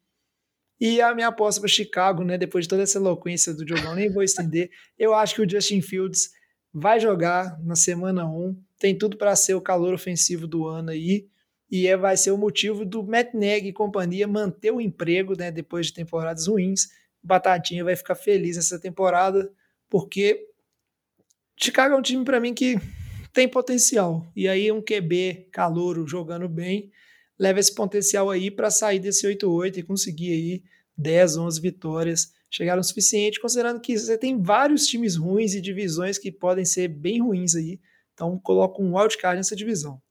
Speaker 1: E a minha aposta para Chicago, né? Depois de toda essa eloquência do jogão, nem vou estender. Eu acho que o Justin Fields vai jogar na semana 1. Tem tudo para ser o calor ofensivo do ano aí e é, vai ser o motivo do Matt Nagy e companhia manter o emprego né, depois de temporadas ruins. Batatinha vai ficar feliz nessa temporada, porque Chicago é um time para mim que tem potencial. E aí um QB calouro jogando bem leva esse potencial aí para sair desse 8-8 e conseguir aí 10, 11 vitórias. Chegaram o suficiente, considerando que você tem vários times ruins e divisões que podem ser bem ruins aí. Então coloca um wildcard nessa divisão.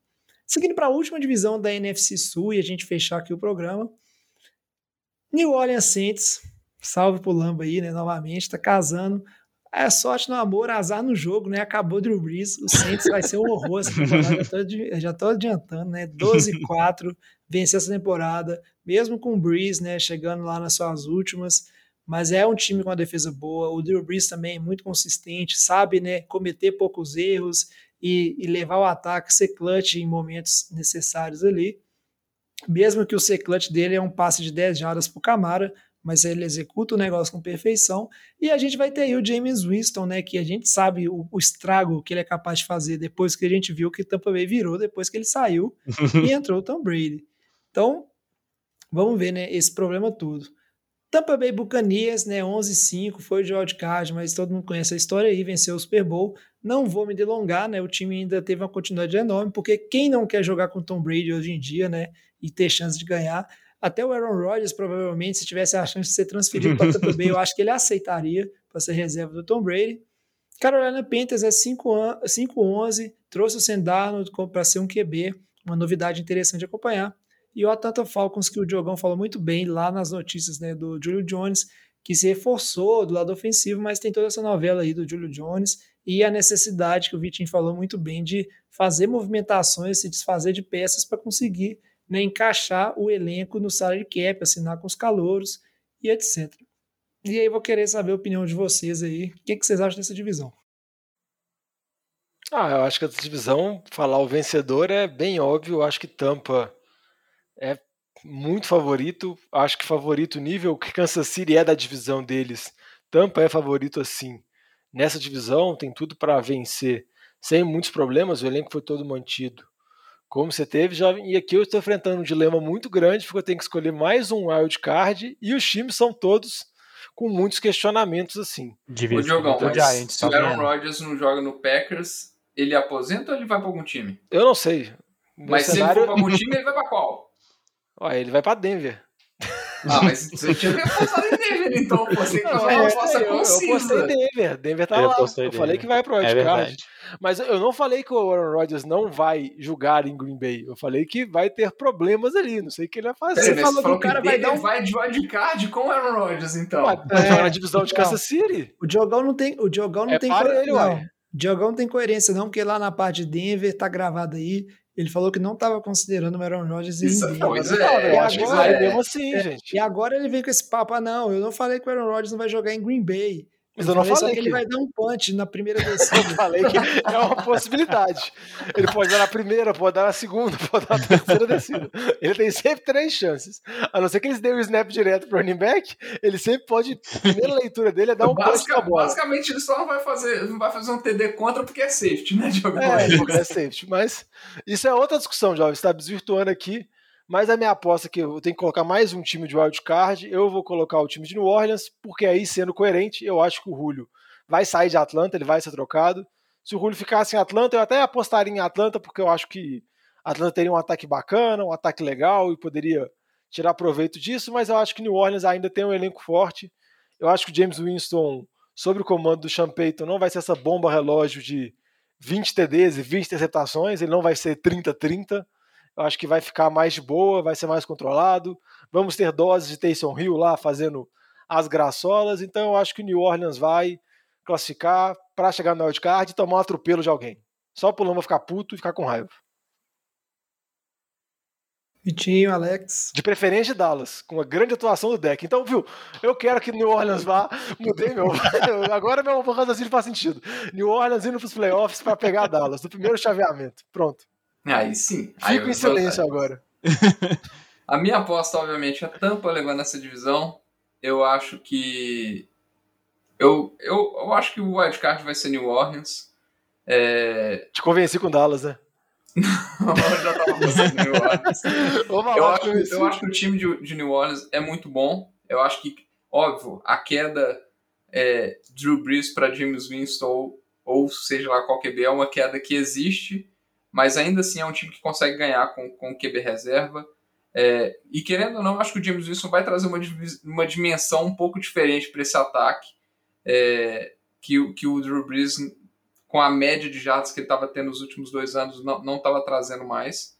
Speaker 1: Seguindo para a última divisão da NFC Sul e a gente fechar aqui o programa. New Orleans Saints, salve pro Lamba aí, né, novamente, tá casando. É sorte no amor, azar no jogo, né? Acabou Drew Brees, o Saints vai ser um horror essa temporada, já tô, já tô adiantando, né? 12-4, vencer essa temporada, mesmo com o Brees, né, chegando lá nas suas últimas, mas é um time com uma defesa boa, o Drew Brees também é muito consistente, sabe, né, cometer poucos erros e, e levar o ataque, ser clutch em momentos necessários ali. Mesmo que o ser clutch dele é um passe de 10 jardas para o Camara, mas ele executa o negócio com perfeição. E a gente vai ter aí o James Winston, né, que a gente sabe o, o, estrago que ele é capaz de fazer depois que a gente viu que Tampa Bay virou, depois que ele saiu e entrou o Tom Brady. Então, vamos ver, né, esse problema todo. Tampa Bay Buccaneers, né, 11-5, foi o George Card, mas todo mundo conhece a história aí, venceu o Super Bowl. Não vou me delongar, né, o time ainda teve uma continuidade enorme, porque quem não quer jogar com Tom Brady hoje em dia, né, e ter chance de ganhar, até o Aaron Rodgers, provavelmente, se tivesse a chance de ser transferido para Tampa Bay, eu acho que ele aceitaria para ser reserva do Tom Brady. Carolina Panthers é 5-11, trouxe o Sendar para ser um QB, uma novidade interessante de acompanhar. E o Atlanta Falcons, que o Diogão falou muito bem lá nas notícias né, do Julio Jones, que se reforçou do lado ofensivo, mas tem toda essa novela aí do Julio Jones e a necessidade que o Vitinho falou muito bem de fazer movimentações, se desfazer de peças para conseguir né, encaixar o elenco no salary cap, assinar com os calouros e etc. E aí vou querer saber a opinião de vocês aí. O que, que vocês acham dessa divisão?
Speaker 3: Ah, eu acho que essa divisão, falar o vencedor é bem óbvio. Eu acho que Tampa muito favorito. Acho que favorito nível que Kansas City é da divisão deles. Tampa é favorito assim. Nessa divisão tem tudo para vencer. Sem muitos problemas, o elenco foi todo mantido. Como você teve, já, e aqui eu estou enfrentando um dilema muito grande, porque eu tenho que escolher mais um wild card e os times são todos com muitos questionamentos assim.
Speaker 2: O Diogão, mas Giants, se o Aaron Rodgers não joga no Packers, ele aposenta ou ele vai para algum time?
Speaker 3: Eu não sei.
Speaker 2: mas cenário... se ele for para algum time, ele vai para qual?
Speaker 3: Ó, ele vai pra Denver.
Speaker 2: Ah, mas você tinha que apostar em Denver, então. Você não, é, uma aposta
Speaker 3: eu. Eu apostei em Denver. Denver tá eu lá. Eu falei que vai pro wildcard. É mas eu não falei que o Aaron Rodgers não vai jogar em Green Bay. Eu falei que vai ter problemas ali. Não sei o que ele vai fazer.
Speaker 2: Você, falou, falou que o cara vai dar um... vai de wildcard com o Aaron Rodgers, então. Vai
Speaker 3: é, jogar na divisão de Kansas City.
Speaker 1: O Diogão não tem, o Diogão não é tem
Speaker 3: coerência. Ele, não.
Speaker 1: Diogão tem coerência, não, porque lá na parte de Denver tá gravado aí. Ele falou que não estava considerando o Aaron Rodgers em
Speaker 2: Isso, Pois é,
Speaker 3: é, eu acho que vai mesmo assim,
Speaker 1: é,
Speaker 3: gente.
Speaker 1: E agora ele vem com esse papo, ah, não, eu não falei que o Aaron Rodgers não vai jogar em Green Bay.
Speaker 3: Mas eu não falei,
Speaker 1: que,
Speaker 3: que
Speaker 1: ele vai dar um punch na primeira descida.
Speaker 3: eu falei que é uma possibilidade. Ele pode dar na primeira, pode dar na segunda, pode dar na terceira descida. Ele tem sempre três chances. A não ser que eles dêem o snap direto pro running back, ele sempre pode. A primeira leitura dele é dar um punch
Speaker 2: Basica-
Speaker 3: na bola.
Speaker 2: basicamente, ele só não vai fazer, não vai fazer um TD contra porque é safety, né, Diogo?
Speaker 3: É, porque é safety. Mas isso é outra discussão, jovem. Você está desvirtuando aqui. Mas a minha aposta é que eu tenho que colocar mais um time de wildcard. Eu vou colocar o time de New Orleans, porque aí, sendo coerente, eu acho que o Julio vai sair de Atlanta, ele vai ser trocado. Se o Julio ficasse em Atlanta, eu até apostaria em Atlanta, porque eu acho que Atlanta teria um ataque bacana, um ataque legal e poderia tirar proveito disso, mas eu acho que New Orleans ainda tem um elenco forte. Eu acho que o James Winston, sob o comando do Sean Payton, não vai ser essa bomba relógio de 20 TDs e 20 interceptações, ele não vai ser 30-30. Acho que vai ficar mais de boa, vai ser mais controlado. Vamos ter doses de Taysom Hill lá fazendo as graçolas, então eu acho que o New Orleans vai classificar para chegar no wildcard e tomar um atropelo de alguém. Só pro Lamba ficar puto e ficar com raiva.
Speaker 1: Vitinho, Alex.
Speaker 3: De preferência Dallas, com uma grande atuação do deck. Então, viu, eu quero que New Orleans vá. Mudei meu. Agora meu raciocínio faz sentido. New Orleans indo pros playoffs para pegar Dallas, no primeiro chaveamento. Pronto.
Speaker 2: Aí sim. Aí
Speaker 3: Fico
Speaker 2: eu-
Speaker 3: em silêncio agora.
Speaker 2: A minha aposta, obviamente, é Tampa levando essa divisão. Eu acho que. Eu, eu, eu acho que o wildcard vai ser New Orleans. É...
Speaker 3: Te convenci com Dallas, né?
Speaker 2: eu já tava pensando New Orleans. Eu acho, eu acho que o time de, de New Orleans é muito bom. Eu acho que, óbvio, a queda é, Drew Brees para James Winston, ou, ou seja lá qual QB, é uma queda que existe, mas ainda assim é um time que consegue ganhar com, com QB reserva. É, e querendo ou não, acho que o James Winston vai trazer uma, uma dimensão um pouco diferente para esse ataque é, que, o- que o Drew Brees, com a média de jardas que ele estava tendo nos últimos dois anos, não estava trazendo mais.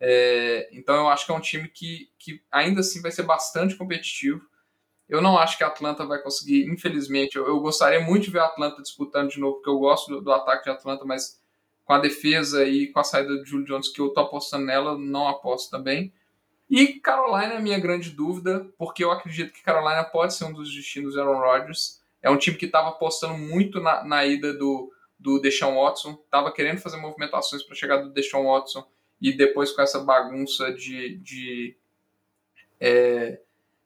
Speaker 2: É, então eu acho que é um time que, que ainda assim vai ser bastante competitivo. Eu não acho que a Atlanta vai conseguir, infelizmente. Eu, eu gostaria muito de ver a Atlanta disputando de novo, porque eu gosto do, do ataque de Atlanta, mas com a defesa e com a saída de Julio Jones, que eu tô apostando nela, não aposto também. E Carolina é minha grande dúvida, porque eu acredito que Carolina pode ser um dos destinos do Aaron Rodgers. É um time que estava apostando muito na, na ida do, do Deshaun Watson, estava querendo fazer movimentações para chegar do Deshaun Watson e depois com essa bagunça de, de, é,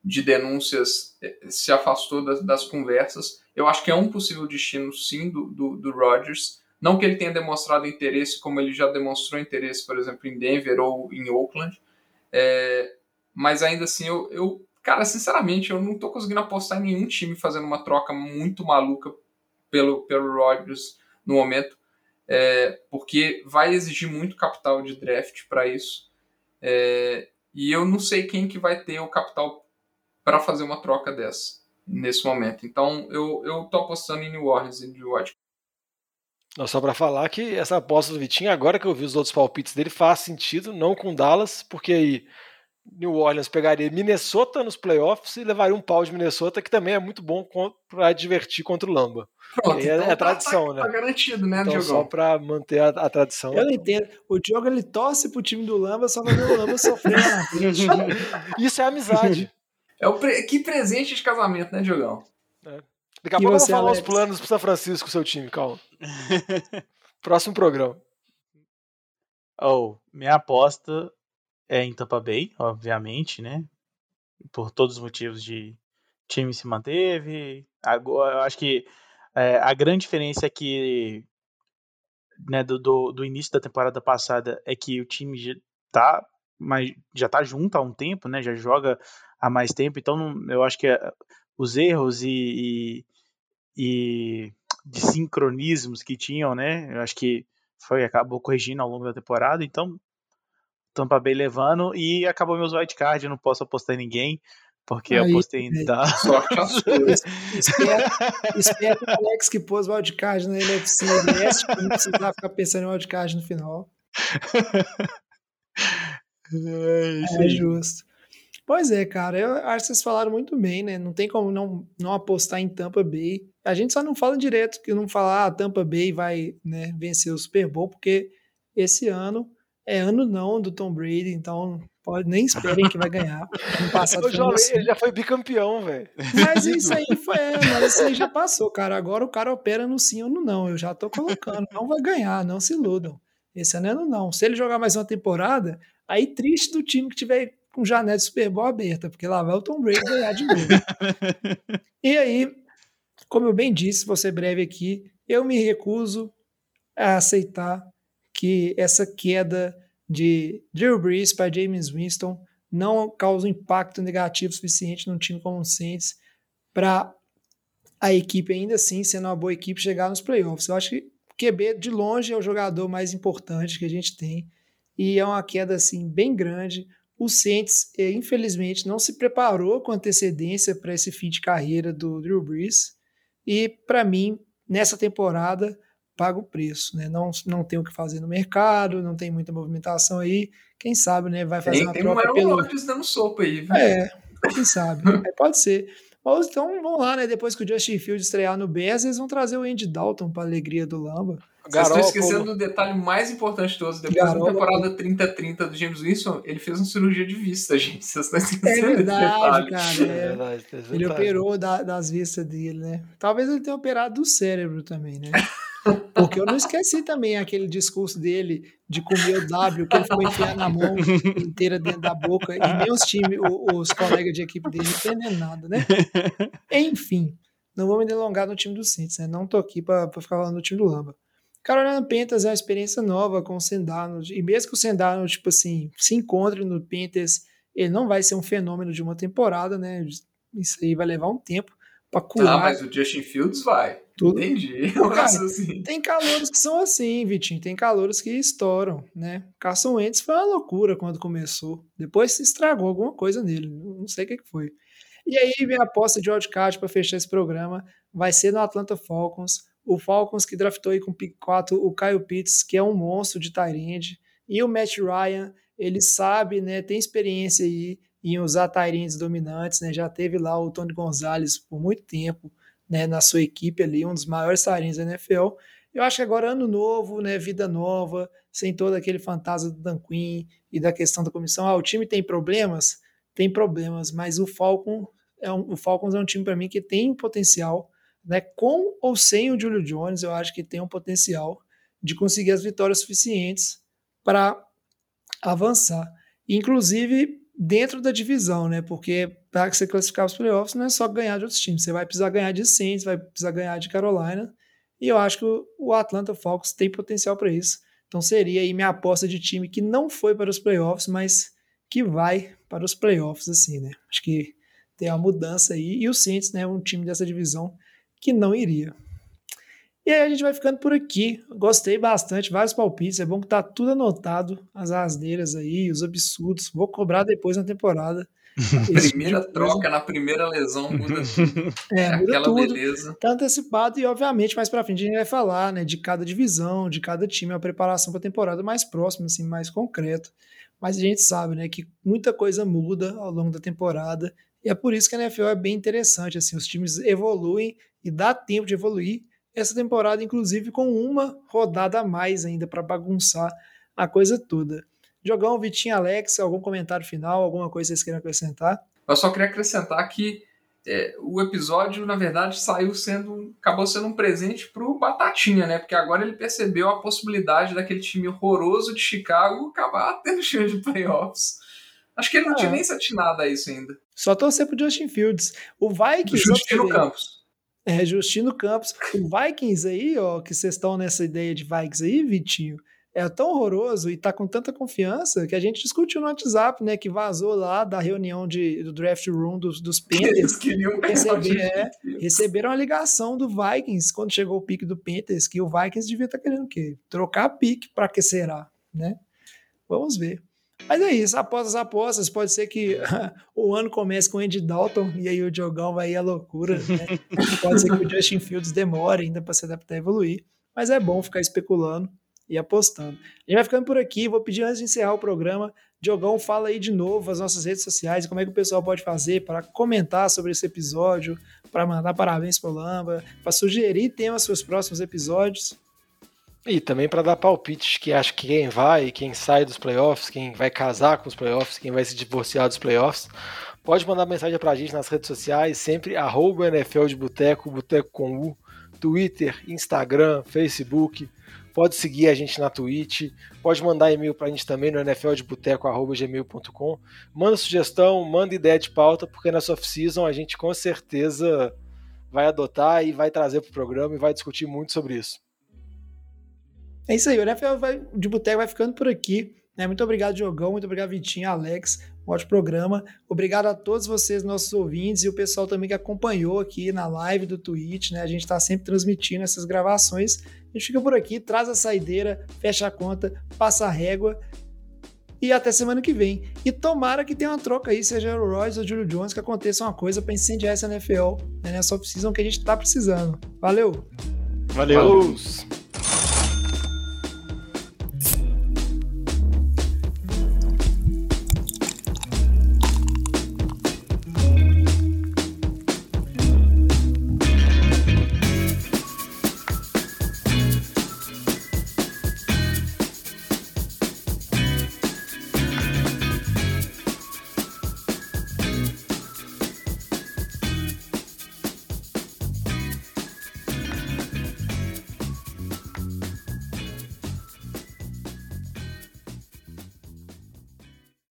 Speaker 2: de denúncias é, se afastou das, das conversas. Eu acho que é um possível destino, sim, do, do, do Rodgers. Não que ele tenha demonstrado interesse como ele já demonstrou interesse, por exemplo, em Denver ou em Oakland, é, mas ainda assim, eu, eu, cara, sinceramente, eu não tô conseguindo apostar em nenhum time fazendo uma troca muito maluca pelo, pelo Rodgers no momento, é, porque vai exigir muito capital de draft para isso. É, e eu não sei quem que vai ter o capital para fazer uma troca dessa nesse momento. Então eu, eu tô apostando em New Orleans e New York.
Speaker 3: Não, só pra falar que essa aposta do Vitinho, agora que eu vi os outros palpites dele, faz sentido, não com Dallas, porque aí New Orleans pegaria Minnesota nos playoffs e levaria um pau de Minnesota, que também é muito bom pra divertir contra o Lamba.
Speaker 2: Pronto,
Speaker 3: É- é
Speaker 2: tá-
Speaker 3: tradição,
Speaker 2: tá,
Speaker 3: né?
Speaker 2: Tá garantido, né,
Speaker 3: Então, só pra manter a, a tradição.
Speaker 1: Eu não entendo. O Diogo ele torce pro time do Lamba só pra ver o Lamba sofrer na frente.
Speaker 3: Isso é amizade.
Speaker 2: É o pre- Que presente de casamento, né, Diogão?
Speaker 3: Daqui a pouco eu vou falar os
Speaker 1: Alex?
Speaker 3: planos pro São Francisco, seu time, calma. Próximo programa.
Speaker 5: Oh, minha aposta é em Tampa Bay, obviamente, né? Por todos os motivos de time se manteve. Agora, eu acho que é, a grande diferença é que né, do, do, do início da temporada passada é que o time já tá, mas já tá junto há um tempo, né? Já joga há mais tempo, então não- eu acho que é, os erros e, e, e de sincronismos que tinham, né? Eu acho que foi acabou corrigindo ao longo da temporada, então Tampa Bay levando e acabou meus wildcard, eu não posso apostar em ninguém, porque eu
Speaker 1: Aí,
Speaker 5: apostei em
Speaker 1: velho.
Speaker 5: Dallas.
Speaker 2: Sorte.
Speaker 1: Espera, espera o Alex que pôs o wildcard na NFC West, pra não precisar ficar pensando em wildcard no final. É justo. Pois é, cara, eu acho que vocês falaram muito bem, né? Não tem como não, não apostar em Tampa Bay. A gente só não fala direto que não falar ah, Tampa Bay vai né, vencer o Super Bowl, porque esse ano é ano não do Tom Brady, então pode, nem esperem que vai ganhar. Ano passado
Speaker 3: Ô, jovem,
Speaker 1: assim.
Speaker 3: ele já foi bicampeão, velho.
Speaker 1: Mas isso aí foi, é, mas isso aí já passou, cara. Agora o cara opera no sim ou no não. Eu já tô colocando. Não vai ganhar, não se iludam. Esse ano é no não. Se ele jogar mais uma temporada, aí triste do time que tiver com janela de Super Bowl aberta, porque lá vai o Tom Brady ganhar de novo. e aí, como eu bem disse, vou ser breve aqui, eu me recuso a aceitar que essa queda de Drew Brees para James Winston não causa um impacto negativo suficiente num time como o Saints para a equipe ainda assim, sendo uma boa equipe, chegar nos playoffs. Eu acho que QB de longe é o jogador mais importante que a gente tem e é uma queda assim bem grande. O Saints, eh, infelizmente, não se preparou com antecedência para esse fim de carreira do Drew Brees e para mim nessa temporada paga o preço, né? Não, não tem o que fazer no mercado, não tem muita movimentação aí. Quem sabe, né? Vai fazer
Speaker 2: Tem,
Speaker 1: uma
Speaker 2: tem um
Speaker 1: troca
Speaker 2: Aaron
Speaker 1: pelo.
Speaker 2: Rodgers dando sopa aí, viu?
Speaker 1: É, quem sabe? É, pode ser. Mas então vamos lá, né? Depois que o Justin Fields estrear no Bears, eles vão trazer o Andy Dalton para alegria do Lamba.
Speaker 2: Vocês estão esquecendo do detalhe mais importante de todos. Depois
Speaker 1: Garoppolo.
Speaker 2: da temporada 30-30 do James Winston, ele fez uma cirurgia de vista, gente. Vocês estão
Speaker 1: É
Speaker 2: esquecendo desse
Speaker 1: verdade,
Speaker 2: detalhe.
Speaker 1: cara.
Speaker 3: É
Speaker 1: é.
Speaker 3: verdade, tem esse
Speaker 1: Ele operou da- das vistas dele, né? Talvez ele tenha operado do cérebro também, né? Porque eu não esqueci também aquele discurso dele de comer o W, que ele ficou enfiando a mão inteira dentro da boca, e nem os times, o- os colegas de equipe dele entendendo nada, né? Enfim, não vou me delongar no time do Saints, né? Não tô aqui pra, pra ficar falando do time do Lamba. Carolina Panthers é uma experiência nova com o Sendarnold, e mesmo que o Sendarnold, tipo assim, se encontre no Panthers, ele não vai ser um fenômeno de uma temporada, né? Isso aí vai levar um tempo pra
Speaker 2: Ah,
Speaker 1: curar
Speaker 2: mas o Justin Fields vai.
Speaker 1: tudo.
Speaker 2: Entendi.
Speaker 1: Cara,
Speaker 2: raciocínio.
Speaker 1: Tem calouros que são assim, Vitinho. Tem calouros que estouram, né? Carson Wentz foi uma loucura quando começou. Depois se estragou alguma coisa nele. Não sei o que que foi. E aí, minha aposta de wildcard para fechar esse programa vai ser no Atlanta Falcons. O Falcons que draftou aí com o pick 4 o Kyle Pitts, que é um monstro de Tyrande. E o Matt Ryan, ele sabe, né? Tem experiência aí em usar Tyrands dominantes, né? Já teve lá o Tony Gonzalez por muito tempo né, na sua equipe ali, um dos maiores tarinhos da NFL. Eu acho que agora ano novo, né, vida nova, sem todo aquele fantasma do Dan Quinn e da questão da comissão. Ah, o time tem problemas? Tem problemas, mas o Falcon é um, o Falcons é um time para mim que tem potencial, né, com ou sem o Julio Jones, eu acho que tem um potencial de conseguir as vitórias suficientes para avançar. Inclusive dentro da divisão, né? Porque para você classificar os playoffs não é só ganhar de outros times, você vai precisar ganhar de Saints, vai precisar ganhar de Carolina, e eu acho que o Atlanta Falcons tem potencial para isso. Então seria aí minha aposta de time que não foi para os playoffs, mas que vai para os playoffs assim, né? Acho que tem uma mudança aí e o Saints, né, um time dessa divisão que não iria. E aí a gente vai ficando por aqui. Gostei bastante, vários palpites. É bom que tá tudo anotado, as asneiras aí, os absurdos. Vou cobrar depois na temporada.
Speaker 2: Primeira
Speaker 1: tipo coisa.
Speaker 2: troca na primeira lesão muda.
Speaker 1: É, muda
Speaker 2: aquela
Speaker 1: tudo.
Speaker 2: beleza.
Speaker 1: Tá antecipado e, obviamente, mais pra frente a gente vai falar, né, de cada divisão, de cada time, a preparação pra temporada mais próxima, assim, mais concreto. Mas a gente sabe, né, que muita coisa muda ao longo da temporada e é por isso que a NFL é bem interessante, assim, os times evoluem e dá tempo de evoluir. Essa temporada, inclusive, com uma rodada a mais ainda para bagunçar a coisa toda. Jogão, Vitinho, Alex, algum comentário final, alguma coisa que vocês queiram acrescentar?
Speaker 2: Eu só queria acrescentar que é, o episódio, na verdade, saiu sendo. acabou sendo um presente pro Batatinha, né? Porque agora ele percebeu a possibilidade daquele time horroroso de Chicago acabar tendo chance de playoffs. Acho que ele não
Speaker 1: Ah.
Speaker 2: tinha nem se atinado a isso ainda.
Speaker 1: Só torcer pro Justin Fields. O Vikings.
Speaker 2: Justino. Campos.
Speaker 1: É, Justino Campos. O Vikings aí, ó, que vocês estão nessa ideia de Vikings aí, Vitinho, é tão horroroso e tá com tanta confiança que a gente discutiu no WhatsApp, né, que vazou lá da reunião de, do draft room dos, dos Panthers. Receber, é, receberam a ligação do Vikings quando chegou o pique do Panthers, que o Vikings devia estar querendo o quê? Trocar pique, para que será, né? Vamos ver. Mas é isso, após as apostas, pode ser que o ano comece com o Andy Dalton e aí o jogão vai ir à loucura, né? Pode ser que o Justin Fields demore ainda para se adaptar e evoluir, mas é bom ficar especulando e apostando. A gente vai ficando por aqui, vou pedir antes de encerrar o programa, Diogão, fala aí de novo as nossas redes sociais, como é que o pessoal pode fazer para comentar sobre esse episódio, para mandar parabéns pro Lamba, para sugerir temas para os próximos episódios.
Speaker 3: E também para dar palpites que acho que quem vai, quem sai dos playoffs, quem vai casar com os playoffs, quem vai se divorciar dos playoffs, pode mandar mensagem para a gente nas redes sociais, sempre arroba NFL de Boteco, Boteco com U, Twitter, Instagram, Facebook. Pode seguir a gente na Twitch, pode mandar e-mail para a gente também no nfldeboteco.gmail.com. Manda sugestão, manda ideia de pauta, porque nessa off-season a gente com certeza vai adotar e vai trazer para o programa e vai discutir muito sobre isso.
Speaker 1: É isso aí, o NFL vai, de Boteco vai ficando por aqui. Né? Muito obrigado, Diogão. Muito obrigado, Vitinho, Alex. Um ótimo programa. Obrigado a todos vocês, nossos ouvintes, e o pessoal também que acompanhou aqui na live do Twitch. Né? A gente está sempre transmitindo essas gravações. A gente fica por aqui, traz a saideira, fecha a conta, passa a régua. E até semana que vem. E tomara que tenha uma troca aí, seja o Royce ou o Julio Jones, que aconteça uma coisa para incendiar essa NFL né, nessa off-season que a gente está precisando. Valeu!
Speaker 5: Valeu! Valeu.